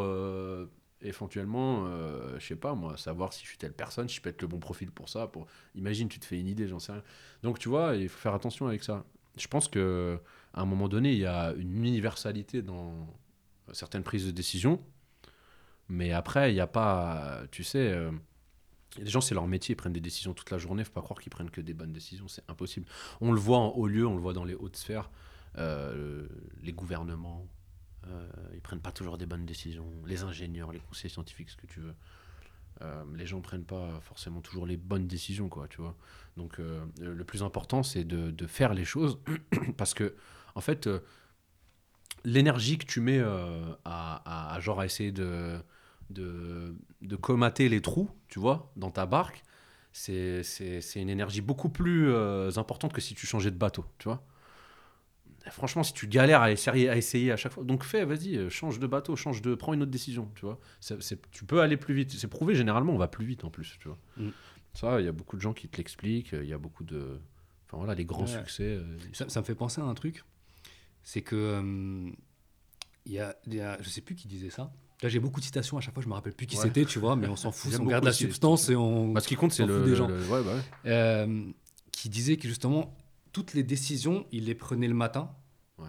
éventuellement, euh, je sais pas moi, savoir si je suis telle personne, si je peux être le bon profil pour ça. Pour... Imagine, tu te fais une idée, j'en sais rien. Donc tu vois, il faut faire attention avec ça. Je pense que à un moment donné, il y a une universalité dans certaines prises de décision, mais après, il n'y a pas, tu sais, euh, les gens c'est leur métier, ils prennent des décisions toute la journée. Faut pas croire qu'ils prennent que des bonnes décisions, c'est impossible. On le voit en haut lieu, on le voit dans les hautes sphères, euh, les gouvernements. Euh, ils prennent pas toujours des bonnes décisions. Les ingénieurs, les conseillers scientifiques, ce que tu veux. Euh, les gens prennent pas forcément toujours les bonnes décisions, quoi, tu vois. Donc, euh, le plus important, c'est de, faire les choses parce que, en fait, l'énergie que tu mets à, genre à essayer de, de, comater les trous, tu vois, dans ta barque, c'est une énergie beaucoup plus importante que si tu changeais de bateau, tu vois. Franchement, si tu galères à essayer, à essayer à chaque fois, donc fais, vas-y, euh, change de bateau, change de, prends une autre décision, tu vois. Tu peux aller plus vite. C'est prouvé, généralement, on va plus vite en plus, tu vois. Mm. Ça, il y a beaucoup de gens qui te l'expliquent. Il y a beaucoup de, enfin voilà, les grands Ouais. succès. euh, Ça, me fait penser à un truc. C'est que. euh, Il y, a, il y a- je sais plus qui disait ça. Là, j'ai beaucoup de citations à chaque fois, je me rappelle plus qui Ouais. c'était, tu vois, mais on s'en fout. On garde la substance et on. Bah, ce qui compte, c'est le, des gens. le- ouais, bah. Euh, qui disait que justement, toutes les décisions, il les prenait le matin. Ouais.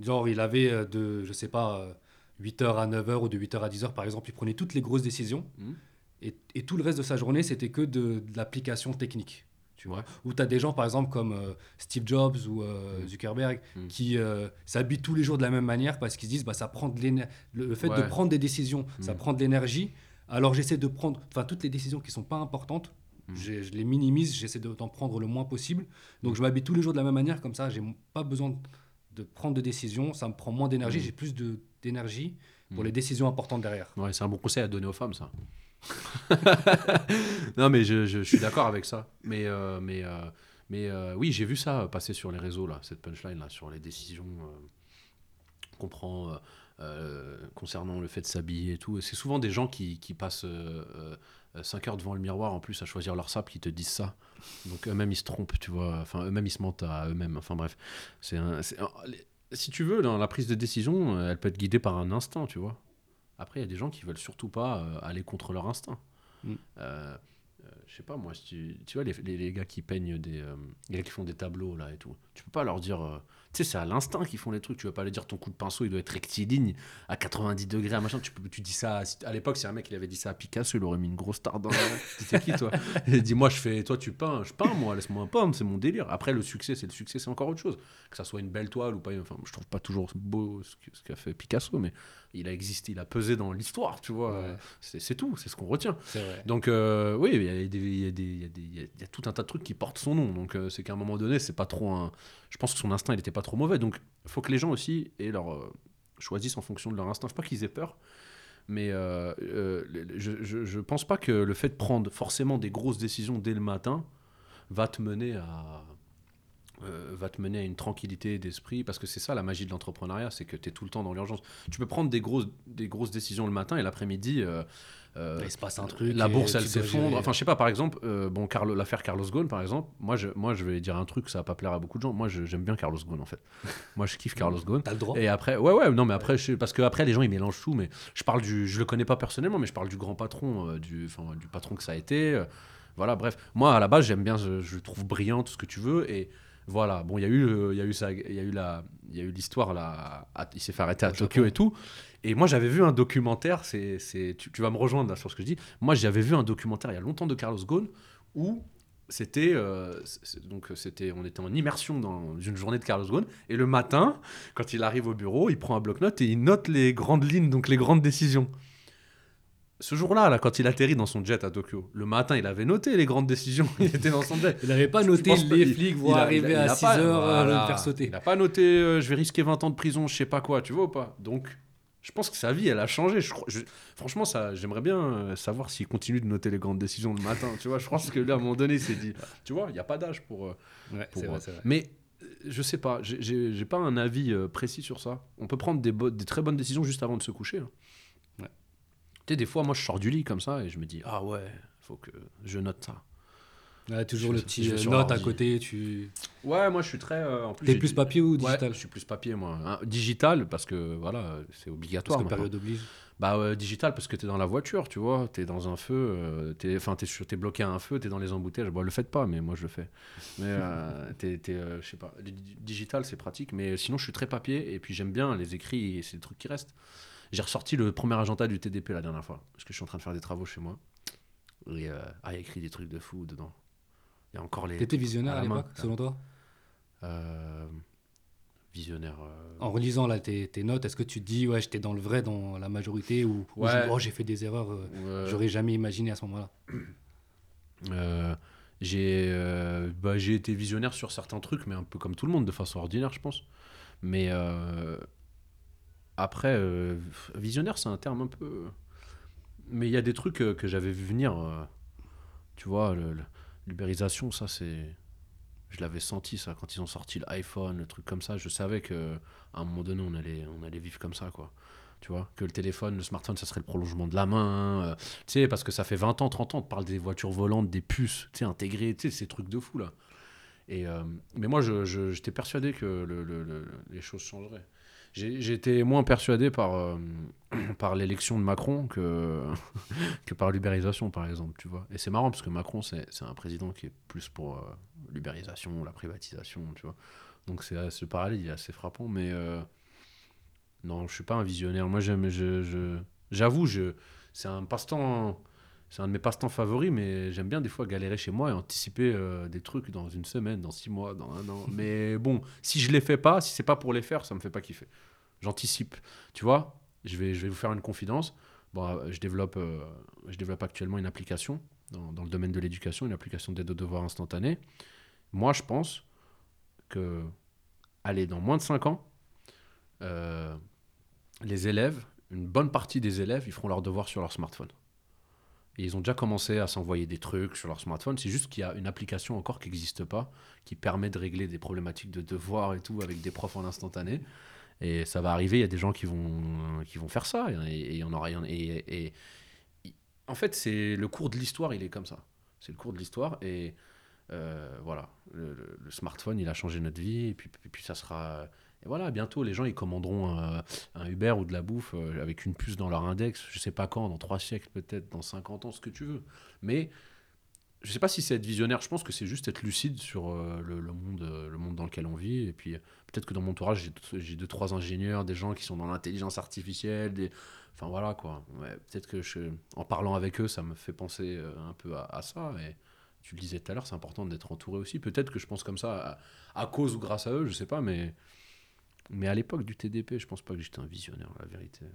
Genre, il avait euh, de, je sais pas, euh, 8h à 9h ou de 8h à 10h, par exemple, il prenait toutes les grosses décisions. Mhm. Et, et tout le reste de sa journée, c'était que de, de l'application technique. Tu vois. Où tu as des gens, par exemple, comme euh, Steve Jobs ou euh, Mhm. Zuckerberg, Mhm. qui euh, s'habillent tous les jours de la même manière parce qu'ils se disent, bah, ça prend de le, le fait de prendre des décisions, ça prend de l'énergie. Alors j'essaie de prendre, enfin, toutes les décisions qui sont pas importantes, Mhm. je, les minimise, j'essaie de- d'en prendre le moins possible. Donc Mhm. je m'habille tous les jours de la même manière, comme ça, j'ai pas besoin de prendre de décisions, ça me prend moins d'énergie, Mhm. j'ai plus d'énergie pour Mm. les décisions importantes derrière. Ouais, c'est un bon conseil à donner aux femmes, ça. non, mais je, je- je suis d'accord avec ça. Mais, euh, mais, euh, mais euh, oui, j'ai vu ça passer sur les réseaux, là, cette punchline, là, sur les décisions qu'on prend concernant le fait de s'habiller et tout. C'est souvent des gens qui, qui passent 5 heures devant le miroir, en plus, à choisir leur sable, qui te disent ça. Donc eux-mêmes, ils se trompent, tu vois. Enfin, eux-mêmes, ils se mentent à eux-mêmes. Enfin, bref. C'est si tu veux, dans la prise de décision, euh, elle peut être guidée par un instinct, tu vois. Après, il y a des gens qui veulent surtout pas euh, aller contre leur instinct. Mm. Euh, euh, je sais pas, moi, tu, tu vois, les, les, les gars qui peignent des. euh, les gars qui font des tableaux, là, et tout. Tu peux pas leur dire. Tu sais, c'est à l'instinct qu'ils font les trucs. Tu vas pas leur dire ton coup de pinceau, il doit être rectiligne à 90 degrés, à machin. Tu, peux, tu dis ça. À, l'époque, si un mec il avait dit ça à Picasso, il aurait mis une grosse tarte dans la. Tu sais qui, toi? Il dit Moi, je fais. Toi, tu peins. Je peins, moi, laisse-moi peindre, c'est mon délire. Après, le succès, c'est le succès, c'est encore autre chose. Que ça soit une belle toile ou pas. Enfin, je trouve pas toujours beau ce qu'a fait Picasso, mais il a existé, il a pesé dans l'histoire, tu vois. Ouais. C'est tout, c'est ce qu'on retient. Donc euh, oui, il y, y a y y tout un tas de trucs qui portent son nom. Donc euh, c'est qu'à un moment donné, c'est pas trop un. Je pense que son instinct, il était pas trop mauvais. Donc il faut que les gens aussi aient leur euh, choisissent en fonction de leur instinct. Faut pas qu'ils aient peur. Mais je, je pense pas que le fait de prendre forcément des grosses décisions dès le matin va te mener à euh, va te mener à une tranquillité d'esprit parce que c'est ça la magie de l'entrepreneuriat c'est que tu es tout le temps dans l'urgence. Tu peux prendre des grosses des grosses décisions le matin et l'après-midi euh, euh, il se passe un truc. la bourse elle s'effondre. enfin je sais pas par exemple euh, bon Carlo l'affaire Carlos Ghosn par exemple moi je moi je vais dire un truc ça va pas plaire à beaucoup de gens. Moi j'aime bien Carlos Ghosn en fait. Moi je kiffe Carlos Ghosn. T'as le droit. et après ouais ouais non mais après je parce que après les gens ils mélangent tout mais je parle du je le connais pas personnellement mais je parle du grand patron euh, du du patron que ça a été euh, voilà bref. Moi à la base j'aime bien je, je le trouve brillant tout ce que tu veux et voilà bon il y a eu euh, il y a eu ça il y a eu la il y a eu l'histoire là à- il s'est fait arrêter à Au Tokyo Japon. et tout. Et moi j'avais vu un documentaire c'est c'est tu, tu vas me rejoindre là sur ce que je dis. Moi j'avais vu un documentaire il y a longtemps de Carlos Ghosn où c'était euh, donc c'était on était en immersion dans une journée de Carlos Ghosn et le matin quand il arrive au bureau il prend un bloc-notes et il note les grandes lignes donc les grandes décisions ce jour-là, là, quand il atterrit dans son jet à Tokyo, le matin, il avait noté les grandes décisions. Il était dans son jet. Il n'avait pas noté les il- flics vont arriver à a 6 pas- heures euh, voilà. le faire sauter. Il n'a pas noté euh, je vais risquer 20 ans de prison, je sais pas quoi, tu vois ou pas Donc, je pense que sa vie, elle a changé. Je, crois- je- franchement, ça, j'aimerais bien euh, savoir s'il continue de noter les grandes décisions le matin. Tu vois, je pense que là, à un moment donné, il s'est dit, tu vois, il n'y a pas d'âge pour. euh, Ouais, pour, c'est euh, vrai. Mais je sais pas, j'ai- pas un avis précis sur ça. On peut prendre des très bonnes décisions juste avant de se coucher. hein. Ouais. Tu sais, des fois, moi, je sors du lit comme ça et je me dis, ah ouais, faut que je note ça. Ouais, toujours je- le petit euh, note à côté. Tu Ouais, moi, je suis très. euh, en plus, papier ou Ouais, digital je suis plus papier, moi. Hein, digital, parce que voilà, c'est Parce obligatoire. que maintenant. période oblige. Bah, ouais, digital, parce que t'es dans la voiture, tu vois. T'es dans un feu, euh, t'es, enfin, t'es, t'es bloqué à un feu, t'es dans les embouteillages. Bon, le faites pas, mais moi, je le fais. Mais, euh, t'es, t'es, je sais pas. Di- Digital, c'est pratique, mais sinon, je suis très papier, et puis j'aime bien les écrits, et c'est des trucs qui restent. J'ai ressorti le premier agenda du TDP la dernière fois, parce que je suis en train de faire des travaux chez moi. Et, euh, ah, il y a écrit des trucs de fou dedans. Il y a encore les. T'étais visionnaire à à l'époque, selon toi? Euh, visionnaire. euh, En relisant là, tes, tes notes, est-ce que tu te dis, ouais, j'étais dans le vrai dans la majorité ou, ou Ouais. oh, j'ai fait des erreurs, j'aurais jamais imaginé à ce moment-là? J'ai bah, j'ai été visionnaire sur certains trucs, mais un peu comme tout le monde, de façon ordinaire, je pense. Mais après, euh, visionnaire, c'est un terme un peu. Mais il y a des trucs euh, que j'avais vu venir. euh, tu vois, l'ubérisation, ça, c'est. Je l'avais senti, ça, quand ils ont sorti l'iPhone, le truc comme ça. Je savais que à un moment donné, on allait, on allait vivre comme ça, quoi. Tu vois, que le téléphone, le smartphone, ça serait le prolongement de la main. tu sais, parce que ça fait 20 ans, 30 ans, on parle des voitures volantes, des puces, tu sais, intégrées, tu sais, ces trucs de fou, là. Et, mais moi, je- j'étais persuadé que le- le- le- les choses changeraient. J'étais moins persuadé par, euh, par l'élection de Macron que, que par l'ubérisation, par exemple, tu vois. Et c'est marrant, parce que Macron, c'est un président qui est plus pour euh, l'ubérisation, la privatisation, tu vois. Donc c'est ce parallèle est assez frappant, mais euh, non, je suis pas un visionnaire. Moi, j'aime, je, j'avoue, je, c'est un passe-temps, c'est un de mes passe-temps favoris, mais j'aime bien des fois galérer chez moi et anticiper euh, des trucs dans une semaine, dans six mois, dans un an. mais bon, si je les fais pas, si c'est pas pour les faire, ça me fait pas kiffer. J'anticipe, tu vois. Je vais, je vais vous faire une confidence. Bon, euh, je développe, euh, je développe actuellement une application dans, dans le domaine de l'éducation, une application d'aide aux devoirs instantanés. Moi, je pense que, allez, dans moins de 5 ans, euh, les élèves une bonne partie des élèves, ils feront leurs devoirs sur leur smartphone. Et ils ont déjà commencé à s'envoyer des trucs sur leur smartphone. C'est juste qu'il y a une application encore qui n'existe pas, qui permet de régler des problématiques de devoirs et tout avec des profs en instantané. Et ça va arriver, il y a des gens qui vont, qui vont faire ça. Et, en aura. Et, et, en fait, c'est le cours de l'histoire, il est comme ça. C'est le cours de l'histoire. Et euh, voilà, le, smartphone, il a changé notre vie. Et et puis ça sera et voilà, bientôt, les gens, ils commanderont un, Uber ou de la bouffe euh, avec une puce dans leur index, je sais pas quand, dans trois siècles peut-être, dans 50 ans, ce que tu veux. Mais je sais pas si c'est être visionnaire, je pense que c'est juste être lucide sur euh, le, monde, euh, le monde dans lequel on vit. Et puis peut-être que dans mon entourage, j'ai deux, trois ingénieurs, des gens qui sont dans l'intelligence artificielle, des... enfin voilà quoi. peut-être que en parlant avec eux, ça me fait penser un peu à, ça. Et tu le disais tout à l'heure, c'est important d'être entouré aussi. Peut-être que je pense comme ça à, à, cause ou grâce à eux, je sais pas, mais mais à l'époque du TDP, je pense pas que j'étais un visionnaire, la vérité.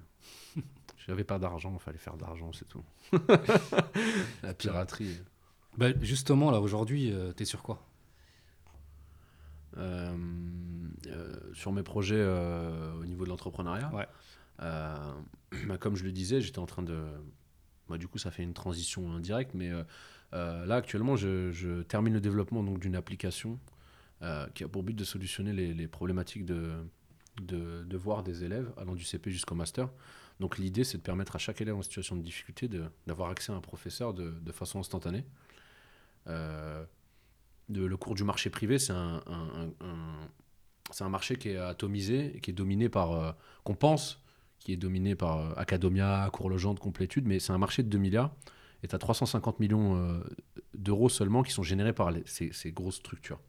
J'avais pas d'argent, il fallait faire d'argent, c'est tout. la piraterie. Bah, justement, là, aujourd'hui, euh, tu es sur quoi? Euh, euh, Sur mes projets au niveau de l'entrepreneuriat. Ouais. Bah, comme je le disais, j'étais en train de. Bah, du coup, ça fait une transition indirecte, mais là, actuellement, je, je, termine le développement d'une application qui a pour but de solutionner les, les problématiques de de, voir des élèves allant du CP jusqu'au master. Donc l'idée, c'est de permettre à chaque élève en situation de difficulté d'avoir accès à un professeur de, façon instantanée. Euh, le cours du marché privé, c'est un, marché qui est atomisé, qui est dominé par, euh, qu'on pense, qui est dominé par euh, Academia, Cours Complétude, mais c'est un marché de 2 milliards et tu as 350 millions d'euros seulement qui sont générés par ces grosses structures.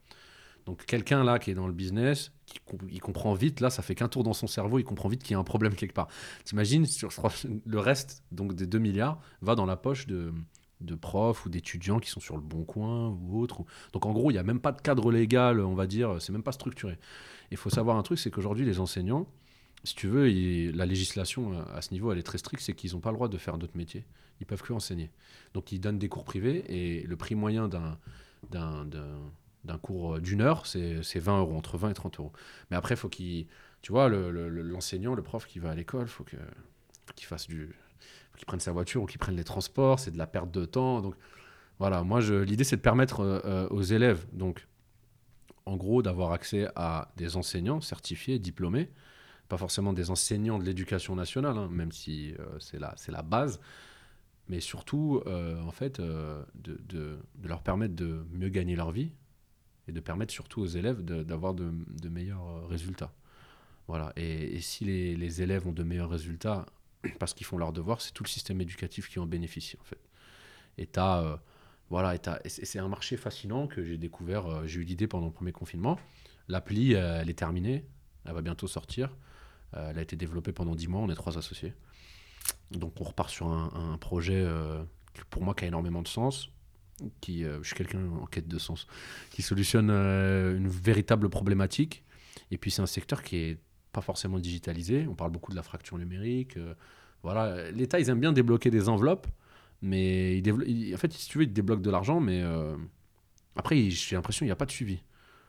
Donc quelqu'un là qui est dans le business, qui il comprend vite, là ça fait qu'un tour dans son cerveau, il comprend vite qu'il y a un problème quelque part. T'imagines, sur le reste donc des 2 milliards va dans la poche de, de profs ou d'étudiants qui sont sur le bon coin ou autre. Donc en gros, il n'y a même pas de cadre légal, on va dire, c'est même pas structuré. Il faut savoir un truc, c'est qu'aujourd'hui les enseignants, si tu veux, la législation euh, à ce niveau, elle est très stricte, c'est qu'ils n'ont pas le droit de faire d'autres métiers. Ils peuvent que enseigner. Donc ils donnent des cours privés et le prix moyen d'un d'un cours euh, d'une heure, c'est 20 euros, entre 20 et 30 euros. Mais après, faut qu'il, tu vois, l'enseignant, le, prof qui va à l'école, faut qu'il fasse du, qu'il prenne sa voiture ou qu'il prenne les transports, c'est de la perte de temps. Donc voilà, moi, l'idée, c'est de permettre euh, euh, aux élèves, donc, en gros, d'avoir accès à des enseignants certifiés, diplômés, pas forcément des enseignants de l'éducation nationale, hein, même si c'est la, la base, mais surtout, en fait, de, de, leur permettre de mieux gagner leur vie, et de permettre surtout aux élèves d'avoir de, meilleurs euh, résultats. Voilà. Et, si les, élèves ont de meilleurs résultats parce qu'ils font leurs devoirs, c'est tout le système éducatif qui en bénéficie. Et euh, c'est un marché fascinant que j'ai découvert. Euh, j'ai eu l'idée pendant le premier confinement. L'appli, elle est terminée, elle va bientôt sortir. elle a été développée pendant 10 mois. On est trois associés. Donc on repart sur un, projet pour moi qui a énormément de sens qui, euh, je suis quelqu'un en quête de sens, qui solutionne euh, une véritable problématique. Et puis c'est un secteur qui est pas forcément digitalisé. On parle beaucoup de la fracture numérique. Euh, voilà, l'État ils aiment bien débloquer des enveloppes, mais en fait si tu veux ils débloquent de l'argent, mais après j'ai l'impression qu'il n'y a pas de suivi.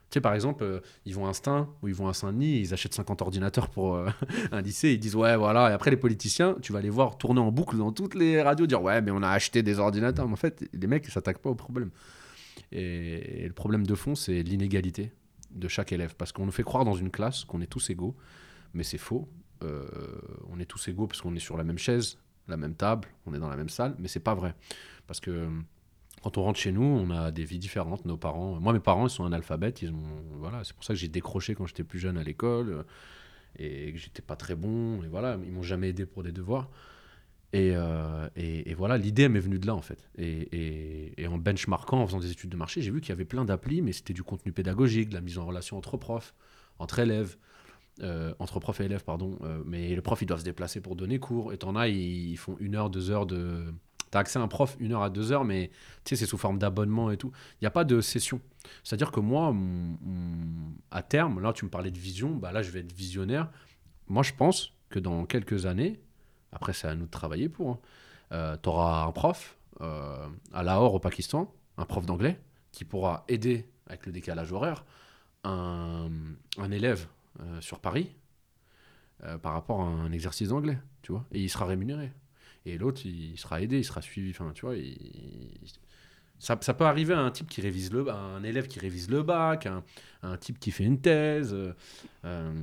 Tu sais, par exemple, euh, ils vont à Instinct ou ils vont à Saint-Denis, ils achètent 50 ordinateurs pour euh, un lycée, ils disent ouais, voilà. Et après, les politiciens, tu vas les voir tourner en boucle dans toutes les radios, dire ouais, mais on a acheté des ordinateurs. Mais en fait, les mecs, ils s'attaquent pas au problème. Et, le problème de fond, c'est l'inégalité de chaque élève. Parce qu'on nous fait croire dans une classe qu'on est tous égaux, mais c'est faux. Euh, on est tous égaux parce qu'on est sur la même chaise, la même table, on est dans la même salle, mais c'est pas vrai. Parce que quand on rentre chez nous, on a des vies différentes. Nos parents, moi, mes parents, ils sont analphabètes. Ils ont, voilà, c'est pour ça que j'ai décroché quand j'étais plus jeune à l'école euh, et que j'étais pas très bon. Et voilà, ils m'ont jamais aidé pour des devoirs. Et, euh, et, voilà, l'idée m'est venue de là en fait. Et, et, en benchmarkant, en faisant des études de marché, j'ai vu qu'il y avait plein d'applis, mais c'était du contenu pédagogique, de la mise en relation entre profs, entre élèves, euh, entre profs et élèves, pardon. mais le prof, il doit se déplacer pour donner cours. Et t'en as, ils font une heure, deux heures de, tu as accès à un prof une heure à deux heures, mais tu sais, c'est sous forme d'abonnement et tout. Il n'y a pas de session. C'est-à-dire que moi, à terme, là, tu me parlais de vision, bah là, je vais être visionnaire. Moi, je pense que dans quelques années, après, c'est à nous de travailler pour, hein, euh, tu auras un prof euh, à Lahore, au Pakistan, un prof d'anglais, qui pourra aider avec le décalage horaire un, élève euh, sur Paris par rapport à un exercice d'anglais, tu vois. Et il sera rémunéré. Et l'autre, il sera aidé, il sera suivi. Enfin, tu vois, il- ça, ça peut arriver à un type qui révise le, à un élève qui révise le bac, à un, à un type qui fait une thèse, euh, euh,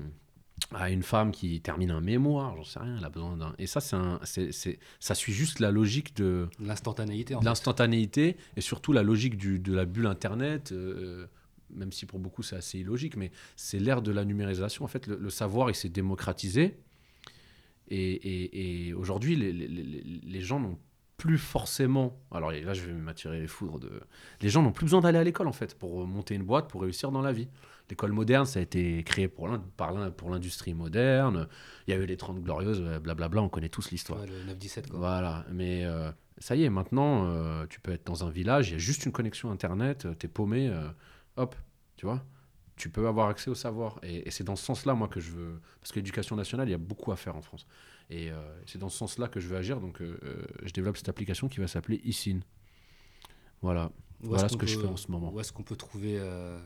à une femme qui termine un mémoire, j'en sais rien, elle a besoin d'un. Et ça, c'est un, c'est, c'est- ça suit juste la logique de, L'instantanéité, en de l'instantanéité et surtout la logique du, de la bulle Internet, euh, même si pour beaucoup c'est assez illogique, mais c'est l'ère de la numérisation. En fait, le, le savoir, il s'est démocratisé. Et, et- et aujourd'hui, les, les- les- les gens n'ont plus forcément. Alors là, je vais m'attirer les foudres de. Les gens n'ont plus besoin d'aller à l'école, en fait, pour monter une boîte, pour réussir dans la vie. L'école moderne, ça a été créé pour l'industrie moderne. Il y a eu les 30 glorieuses, euh, blablabla, on connaît tous l'histoire. Ouais, le 9-17, quoi. Voilà, mais euh, ça y est, maintenant, euh, tu peux être dans un village, il y a juste une connexion Internet, tu es paumé, euh, hop, tu vois, tu peux avoir accès au savoir. Et, et c'est dans ce sens-là, moi, que je veux... Parce que l'éducation nationale, il y a beaucoup à faire en France. Et euh, c'est dans ce sens-là que je veux agir, donc euh, euh, je développe cette application qui va s'appeler ISIN. Voilà, Où ce que je fais en ce moment. Où est-ce qu'on peut trouver euh,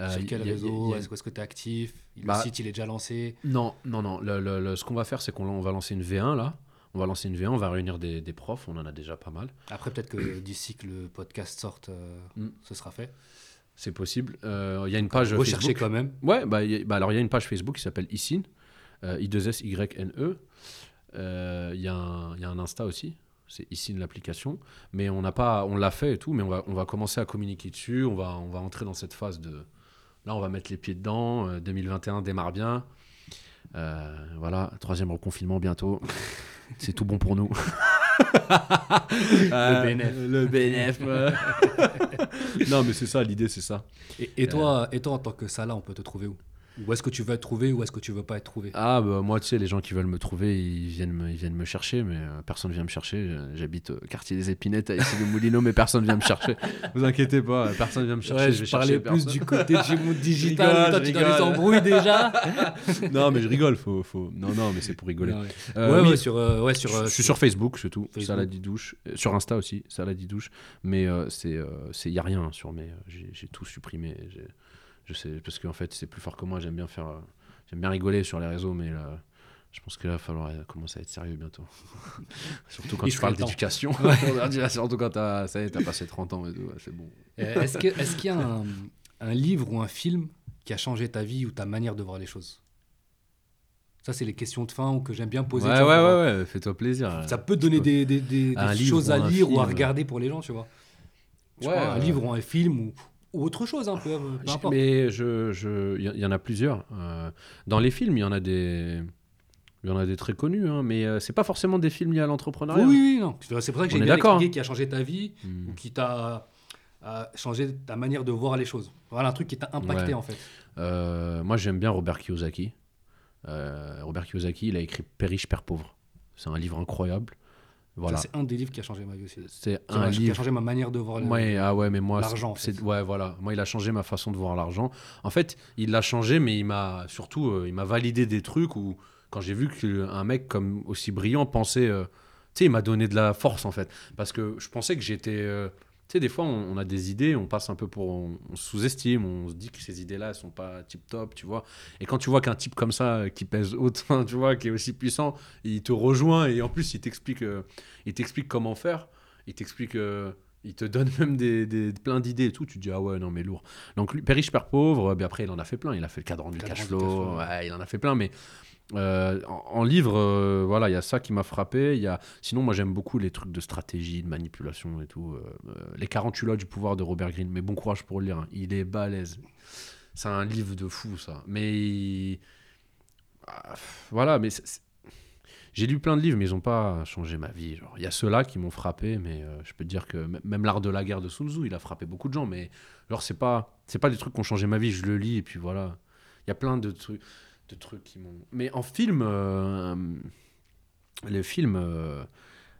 Euh, Sur quel réseau a- Est-ce que tu es actif? Le Bah- site, il est déjà lancé? Non, non, non. Le, le- le- ce qu'on va faire, c'est qu'on on va lancer une V1 là. On va lancer une V1, on va réunir des, des profs, on en a déjà pas mal. Après, peut-être que d'ici que le podcast sorte, Mm. ce sera fait. C'est possible. Euh, Il y a une page Recherchez Facebook. quand même. Ouais, bah, y a- bah, alors il y a une page Facebook qui s'appelle ISIN, euh, I2SYNE. Euh, Il y, a un- il y a un Insta aussi, c'est ISIN l'application. Mais on n'a pas, on l'a fait et tout, mais on va, on va commencer à communiquer dessus. On va, on va entrer dans cette phase de. Là, on va mettre les pieds dedans. euh, 2021 démarre bien. Euh, voilà, troisième reconfinement bientôt. c'est tout bon pour nous. Le BNF. Le BNF. euh. non, mais c'est ça, l'idée, c'est ça. Et, et toi, et toi, en tant que Salah, on peut te trouver où? Où est-ce que tu veux être trouvé Où est-ce que tu veux pas être trouvé? Ah, bah, moi, tu sais, les gens qui veulent me trouver, ils viennent me, ils viennent me chercher, mais euh, personne vient me chercher. Euh, J'habite au quartier des Épinettes à issy de Moulineau, mais personne vient me chercher. Vous inquiétez pas, euh, personne vient me chercher. Ouais, je vais je parlais plus personne. du côté du monde digital. rigole, toi, je tu dans les embrouilles déjà. non, mais je rigole, faut, faut... Non, non, mais c'est pour rigoler. Ouais, ouais. Euh, ouais, sur, euh, ouais, sur, je, je suis sur Facebook, c'est tout. Facebook. Euh, Sur Insta aussi, Saladidouche. Mais il c'est, euh, c'est, y a rien sur mes. J'ai, j'ai tout supprimé. J'ai- Je sais, parce qu'en fait, c'est plus fort que moi. J'aime bien faire. euh, J'aime bien rigoler sur les réseaux, mais là, je pense qu'il va falloir euh, commencer à être sérieux bientôt. Surtout quand Il tu parles d'éducation. Surtout quand t'as, ça y est, t'as passé 30 ans et tout, ouais, c'est bon. Euh, Est-ce que- est-ce qu'il y a un, un livre ou un film qui a changé ta vie ou ta manière de voir les choses? Ça, c'est les questions de fin ou que j'aime bien poser. Ouais, tu ouais, vois, ouais, ouais, fais-toi plaisir. Ça peut donner des, des- des- Un des livre choses à lire ou à regarder pour les gens, tu vois. Je Ouais, un euh, livre ou un film ou, ou autre chose, un peu, peu importe. Mais je, je, il y, en a plusieurs. Euh, dans les films, il y en a des, il y en a des très connus, hein, mais euh, c'est pas forcément des films liés à l'entrepreneuriat. oui, oui, non. C'est pour ça que j'ai bien d'accord, expliqué qui a changé ta vie Hmm. ou qui t'a euh, changé ta manière de voir les choses. Voilà un truc qui t'a impacté Ouais. en fait. Euh, moi, j'aime bien Robert Kiyosaki. Euh, Robert Kiyosaki, il a écrit Père riche, Père pauvre. C'est un livre incroyable. Voilà. C'est un des livres qui a changé ma vie aussi. C'est a, un qui a livre. changé ma manière de voir Ouais, ah ouais, mais moi, L'argent, en fait. ouais, voilà. Moi, il a changé ma façon de voir l'argent. En fait, il l'a changé, mais il m'a surtout, euh, il m'a validé des trucs où, quand j'ai vu qu'un mec comme aussi brillant pensait, euh, tu sais, il m'a donné de la force en fait, parce que je pensais que j'étais, euh, sais, des fois, on, on a des idées, on passe un peu pour, on, on sous-estime, on se dit que ces idées-là, elles sont pas tip top, tu vois. Et quand tu vois qu'un type comme ça, euh, qui pèse autant, tu vois, qui est aussi puissant, il te rejoint et en plus, il t'explique, euh, il t'explique comment faire, il t'explique. euh, il te donne même des, des- plein d'idées et tout. Tu te dis, ah ouais, non, mais lourd. Donc, lui, Père riche, Père pauvre, ben après, il en a fait plein. Il a fait le cadran du Cadran cash du flow. cash flow, ouais, il en a fait plein. Mais euh, en, livre, euh, voilà, il y a ça qui m'a frappé. Y a... Sinon, moi, j'aime beaucoup les trucs de stratégie, de manipulation et tout. Euh, les 48 lois du pouvoir de Robert Greene. Mais bon courage pour le lire. hein. Il est balèze. C'est un livre de fou, ça. Mais. Ah, voilà, mais. J'ai lu plein de livres, mais ils n'ont pas changé ma vie. Il y a ceux-là qui m'ont frappé, mais je peux te dire que même l'art de la guerre de Sun Tzu, il a frappé beaucoup de gens. Mais genre, c'est pas, c'est pas des trucs qui ont changé ma vie. Je le lis et puis voilà. Il y a plein de trucs, trucs qui m'ont. Mais en film, euh, les films, euh,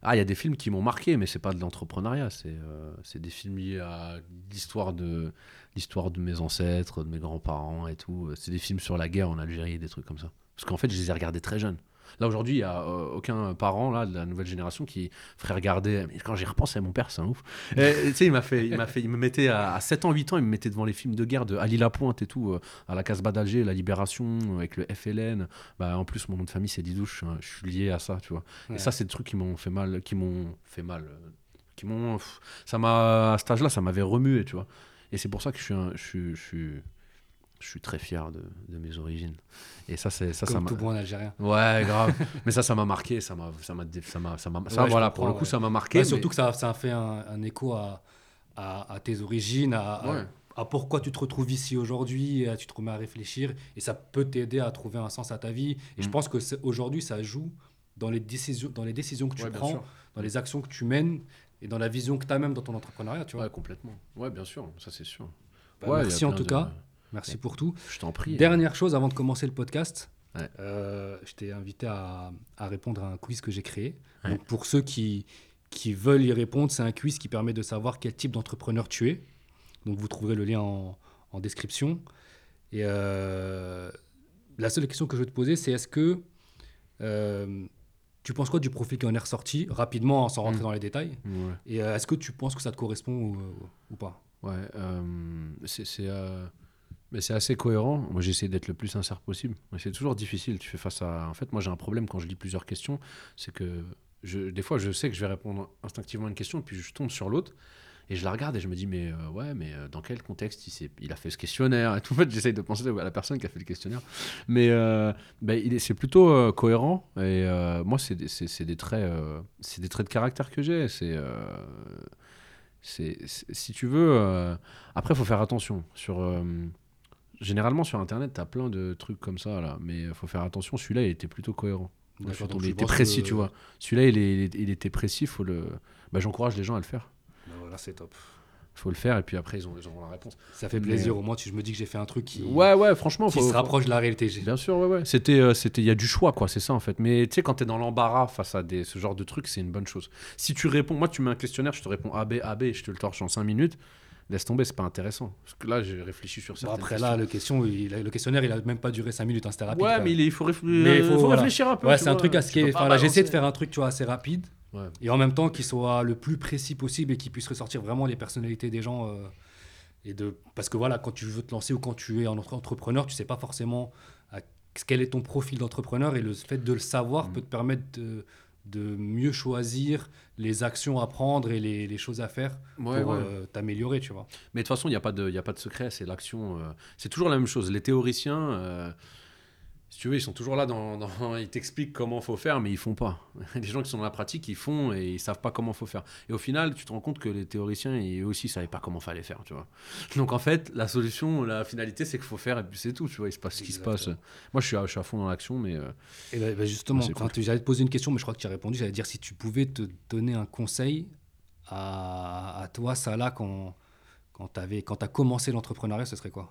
ah, il y a des films qui m'ont marqué, mais c'est pas de l'entrepreneuriat. C'est, euh, c'est des films liés à l'histoire de, l'histoire de mes ancêtres, de mes grands-parents et tout. C'est des films sur la guerre en Algérie, des trucs comme ça. Parce qu'en fait, je les ai regardés très jeunes. Là, aujourd'hui, il n'y a euh, aucun parent là, de la nouvelle génération qui ferait regarder. Mais quand j'y repense mon père, c'est un ouf. Tu sais, il m'a fait, il m'a fait, il me mettait à, à 7 ans, 8 ans, il me mettait devant les films de guerre de Ali Lapointe et tout, euh, à la Casbah d'Alger, la Libération, avec le FLN. Bah, en plus, mon nom de famille, c'est Didouche. hein, Je suis lié à ça, tu vois. Ouais. Et ça, c'est des trucs qui m'ont fait mal, qui m'ont fait mal, euh, qui m'ont. Ça m'a, à cet âge-là, ça m'avait remué, tu vois. Et c'est pour ça que je suis, un- je suis, je suis, je suis très fier de, de mes origines. Et ça, c'est ça, ça Comme m'a. tout bon Algérien. Ouais, grave. mais ça, ça m'a marqué. Ça m'a, ça m'a, ça m'a, ça ça, Ouais, voilà. Pour le coup, ouais. ça m'a marqué. Ouais, mais- surtout que ça, ça a fait un, un écho à, à, à tes origines, à, à- pourquoi tu te retrouves ici aujourd'hui, tu te remets à réfléchir, et ça peut t'aider à trouver un sens à ta vie. Et je Mm. pense que aujourd'hui, ça joue dans les décisions, dans les décisions que tu prends, dans les actions que tu mènes, et dans la vision que tu as même dans ton entrepreneuriat. Tu vois. Ouais, complètement. Ouais, bien sûr. Ça, c'est sûr. Bah, Ouais, merci en tout de- cas. Merci pour tout. Je t'en prie. Dernière chose avant de commencer le podcast, Ouais. euh, je t'ai invité à, à répondre à un quiz que j'ai créé. Ouais. Donc pour ceux qui, qui veulent y répondre, c'est un quiz qui permet de savoir quel type d'entrepreneur tu es. Donc vous trouverez le lien en, en description. Et euh, la seule question que je veux te poser, c'est est-ce que euh, tu penses quoi du profil qui en est ressorti rapidement sans rentrer Mm. dans les détails? Ouais. Et est-ce que tu penses que ça te correspond ou, ou pas? Ouais, c'est mais c'est assez cohérent. Moi, j'essaie d'être le plus sincère possible. C'est toujours difficile. Tu fais face à. En fait, moi, j'ai un problème quand je lis plusieurs questions. C'est que des fois, je sais que je vais répondre instinctivement à une question, puis je tombe sur l'autre. Et je la regarde et je me dis, mais euh, ouais, mais euh, dans quel contexte il, il a fait ce questionnaire et. En fait, j'essaye de penser à la personne qui a fait le questionnaire. Mais euh, ben, c'est plutôt cohérent. Et moi, c'est des, des traits, c'est des traits de caractère que j'ai. C'est, si tu veux. après, il faut faire attention. Sur, généralement, sur Internet, tu as plein de trucs comme ça, là. Mais il faut faire attention. Celui-là, il était plutôt cohérent. Donc il était précis, que- tu vois. Celui-là, il, est- il était précis. Faut le... bah, J'encourage les gens à le faire. Ben Voilà, c'est top. faut le faire et puis après ils ont, ils auront la réponse. Ça fait Mais- plaisir. Au moins, tu, je me dis que j'ai fait un truc qui, Ouais ouais franchement qui faut, se rapproche de la réalité. Bien sûr ouais ouais. C'était euh, c'était il y a du choix quoi c'est ça en fait. Mais tu sais quand t'es dans l'embarras face à des ce genre de trucs c'est une bonne chose. Si tu réponds moi tu mets un questionnaire je te réponds A B A B je te le torche en 5 minutes laisse tomber c'est pas intéressant parce que là j'ai réfléchi sur Bon, certaines après questions. là, le, question, il- le questionnaire, il a même pas duré 5 minutes, hein, c'était rapide. ouais quoi. mais il, est- faut, réfl- Mais il euh, faut, faut voilà. réfléchir un peu. Ouais, c'est un truc peux pas Enfin, là, j'essaie de faire un truc, tu vois, assez rapide. Ouais. Et en même temps, qui soit le plus précis possible et qui puisse ressortir vraiment les personnalités des gens. euh, et de... Parce que voilà, quand tu veux te lancer ou quand tu es un entre- entrepreneur, tu sais pas forcément à- quel est ton profil d'entrepreneur. Et le fait de le savoir Mhm. peut te permettre de, de mieux choisir les actions à prendre et les, les choses à faire Ouais, pour ouais. euh, t'améliorer, tu vois. Mais de toute façon, il n'y a, pas de- y a pas de secret, c'est l'action. euh, c'est toujours la même chose. Les théoriciens, euh, si tu veux, ils sont toujours là, dans, dans- ils t'expliquent comment faut faire, mais ils font pas. Les gens qui sont dans la pratique, ils font et ils savent pas comment faut faire. Et au final, tu te rends compte que les théoriciens, ils aussi, savaient pas comment fallait faire, tu vois. Donc en fait, la solution, la finalité, c'est qu'il faut faire et puis c'est tout, tu vois. Il se passe ce qui se passe. Moi, je suis à, je suis à fond dans l'action, mais euh, Et ben, ben, justement, quand j'allais te poser une question, mais je crois que tu as répondu. J'allais dire si tu pouvais te donner un conseil à, à toi, Salah, quand, quand tu as commencé l'entrepreneuriat, ce serait quoi?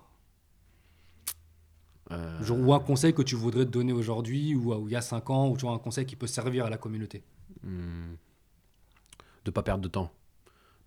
Euh, Genre, Ou un conseil que tu voudrais te donner aujourd'hui ou, ou il y a 5 ans, ou tu vois, un conseil qui peut servir à la communauté Hmm. de pas perdre de temps.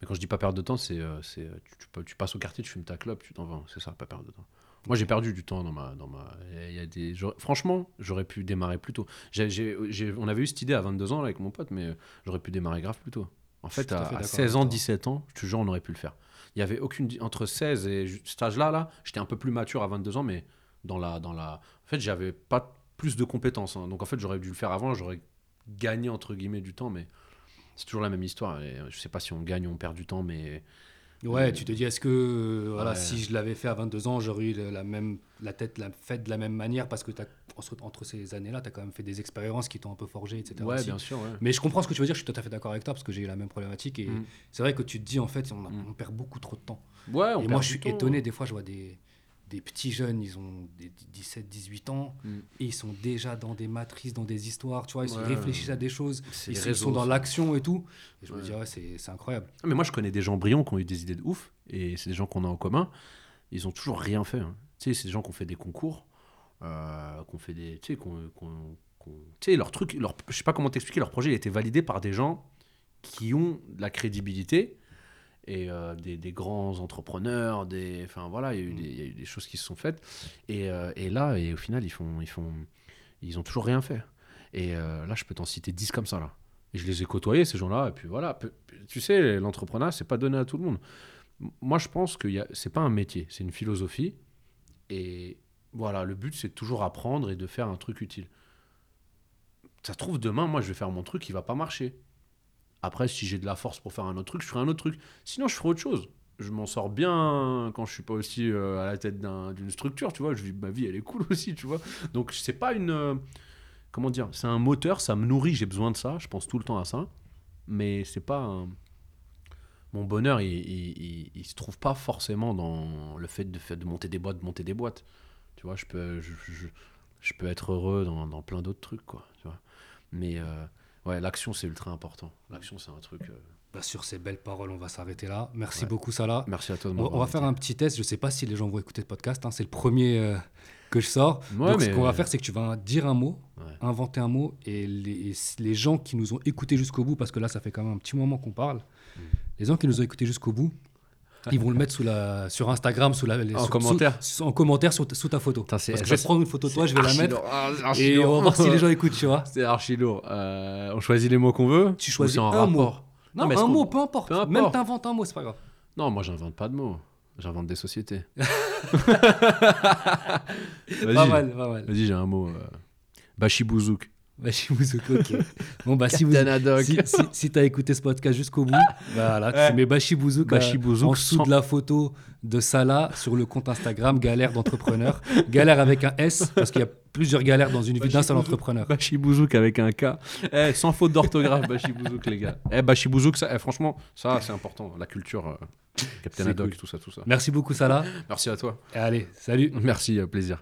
Mais quand je dis pas perdre de temps, c'est euh, c'est, euh, tu, tu tu passes au quartier, tu fumes ta clope, tu t'en vas. C'est ça, pas perdre de temps. Moi, j'ai perdu du temps dans ma. Dans ma il y a des, franchement, j'aurais pu démarrer plus tôt. J'ai- j'ai- on avait eu cette idée à 22 ans là, avec mon pote, mais j'aurais pu démarrer grave plus tôt. En fait, à fait à d'accord 16 avec ans, toi. 17 ans, je te jure, on aurait pu le faire. Il y avait aucune. Entre 16 et cet âge-là, là, j'étais un peu plus mature à 22 ans, mais dans la. Dans la en fait, j'avais pas plus de compétences. hein. Donc, en fait, j'aurais dû le faire avant, j'aurais gagné, entre guillemets, du temps, mais c'est toujours la même histoire. Et euh, je sais pas si on gagne ou on perd du temps, mais. Ouais, Euh, tu te dis, est-ce que euh, voilà, ouais. si je l'avais fait à 22 ans, j'aurais eu la- même, la tête la, faite de la même manière Parce que t'as- entre, ces années-là, tu as quand même fait des expériences qui t'ont un peu forgé, etc. Ouais, aussi. bien sûr, ouais. Mais je comprends ce que tu veux dire, je suis tout à fait d'accord avec toi parce que j'ai eu la même problématique et Mm. c'est vrai que tu te dis en fait on, a- Mm. on perd beaucoup trop de temps. Ouais, on et perd moi je suis étonné, des fois je vois des, des petits jeunes, ils ont des 17-18 ans Mm. et ils sont déjà dans des matrices, dans des histoires, tu vois, ils Ouais. réfléchissent à des choses, ils sont, sont dans l'action et tout. Et je me dis ouais, c'est c'est incroyable. Ah, Mais moi, je connais des gens brillants qui ont eu des idées de ouf, et c'est des gens qu'on a en commun. Ils ont toujours rien fait. hein. Tu sais, c'est des gens qui ont fait des concours, euh, qui ont fait des. Tu sais, qu'on- qu'on- qu'on- tu sais, leur truc, leur, je sais pas comment t'expliquer, leur projet il a été validé par des gens qui ont de la crédibilité et euh, des, des grands entrepreneurs, des, enfin voilà, il y, a eu Mm. des, il y a eu des choses qui se sont faites. Et, euh, et là, et au final, ils font, ils font, ils ont toujours rien fait. Et euh, là, je peux t'en citer 10 comme ça, là. Et je les ai côtoyés, ces gens-là. Et puis voilà. Tu sais, l'entrepreneuriat, c'est pas donné à tout le monde. Moi, je pense que a- c'est pas un métier, c'est une philosophie. Et voilà, le but, c'est toujours apprendre et de faire un truc utile. Ça se trouve, demain, moi, je vais faire mon truc qui va pas marcher. Après, si j'ai de la force pour faire un autre truc, je ferai un autre truc. Sinon, je ferai autre chose. Je m'en sors bien quand je suis pas aussi euh, à la tête d'un- d'une structure, tu vois. Ma vie, elle est cool aussi, tu vois. Donc, c'est pas une. euh, comment dire C'est un moteur, ça me nourrit, j'ai besoin de ça. Je pense tout le temps à ça. Mais c'est pas. Mon bonheur, il, il, se trouve pas forcément dans le fait de, monter des boîtes, de monter des boîtes. Tu vois, je peux, je, je- peux être heureux dans, dans plein d'autres trucs, quoi. Tu vois. Mais euh, ouais, l'action, c'est ultra important. L'action, c'est un truc. euh, Bah, sur ces belles paroles, on va s'arrêter là. Merci Ouais. beaucoup, Salah. Merci à toi de On, va faire un petit test. Je sais pas si les gens vont écouter le podcast. hein. C'est le premier euh, que je sors. Ouais, Donc, ce mais- qu'on va faire, c'est que tu vas dire un mot, Ouais. inventer un mot, et les, les gens qui nous ont écoutés jusqu'au bout, parce que là, ça fait quand même un petit moment qu'on parle, Mm. les gens qui nous ont écoutés jusqu'au bout, ils vont le mettre sous la, sur Instagram, sous la, les- En sous- commentaire. sous- en commentaire sous, ta- sous ta photo. Putain, c'est- Parce que je vais prendre une photo de toi, je vais la mettre, lourd. Et on va voir si les gens écoutent, tu vois. C'est archi lourd. Euh, on choisit les mots qu'on veut. Tu choisis un mot. Non, mais un mot, peu importe. Peu importe. Même t'inventes un mot, c'est pas grave. Non, moi, j'invente pas de mots. J'invente des sociétés. Vas-y. Pas mal, pas mal. Vas-y, j'ai un mot. euh, Bachibouzouk. Bachibouzou, ok. Bon, bah, si vous, si, si, si t'as écouté ce podcast jusqu'au bout, voilà, Ouais. tu mets Bachibouzouk, euh, en dessous sans- de la photo de Salah sur le compte Instagram Galère d'entrepreneur. galère avec un S, parce qu'il y a plusieurs galères dans une vie d'un seul entrepreneur. Bachibouzouk avec un K. Eh, sans faute d'orthographe, Bachibouzouk, les gars. Eh, Bachibouzouk, ça, eh, franchement, ça, c'est important. La culture, euh, Captain Haddock, cool. tout ça, tout ça. Merci beaucoup, Salah. Merci à toi. Et allez, salut. Merci, euh, plaisir.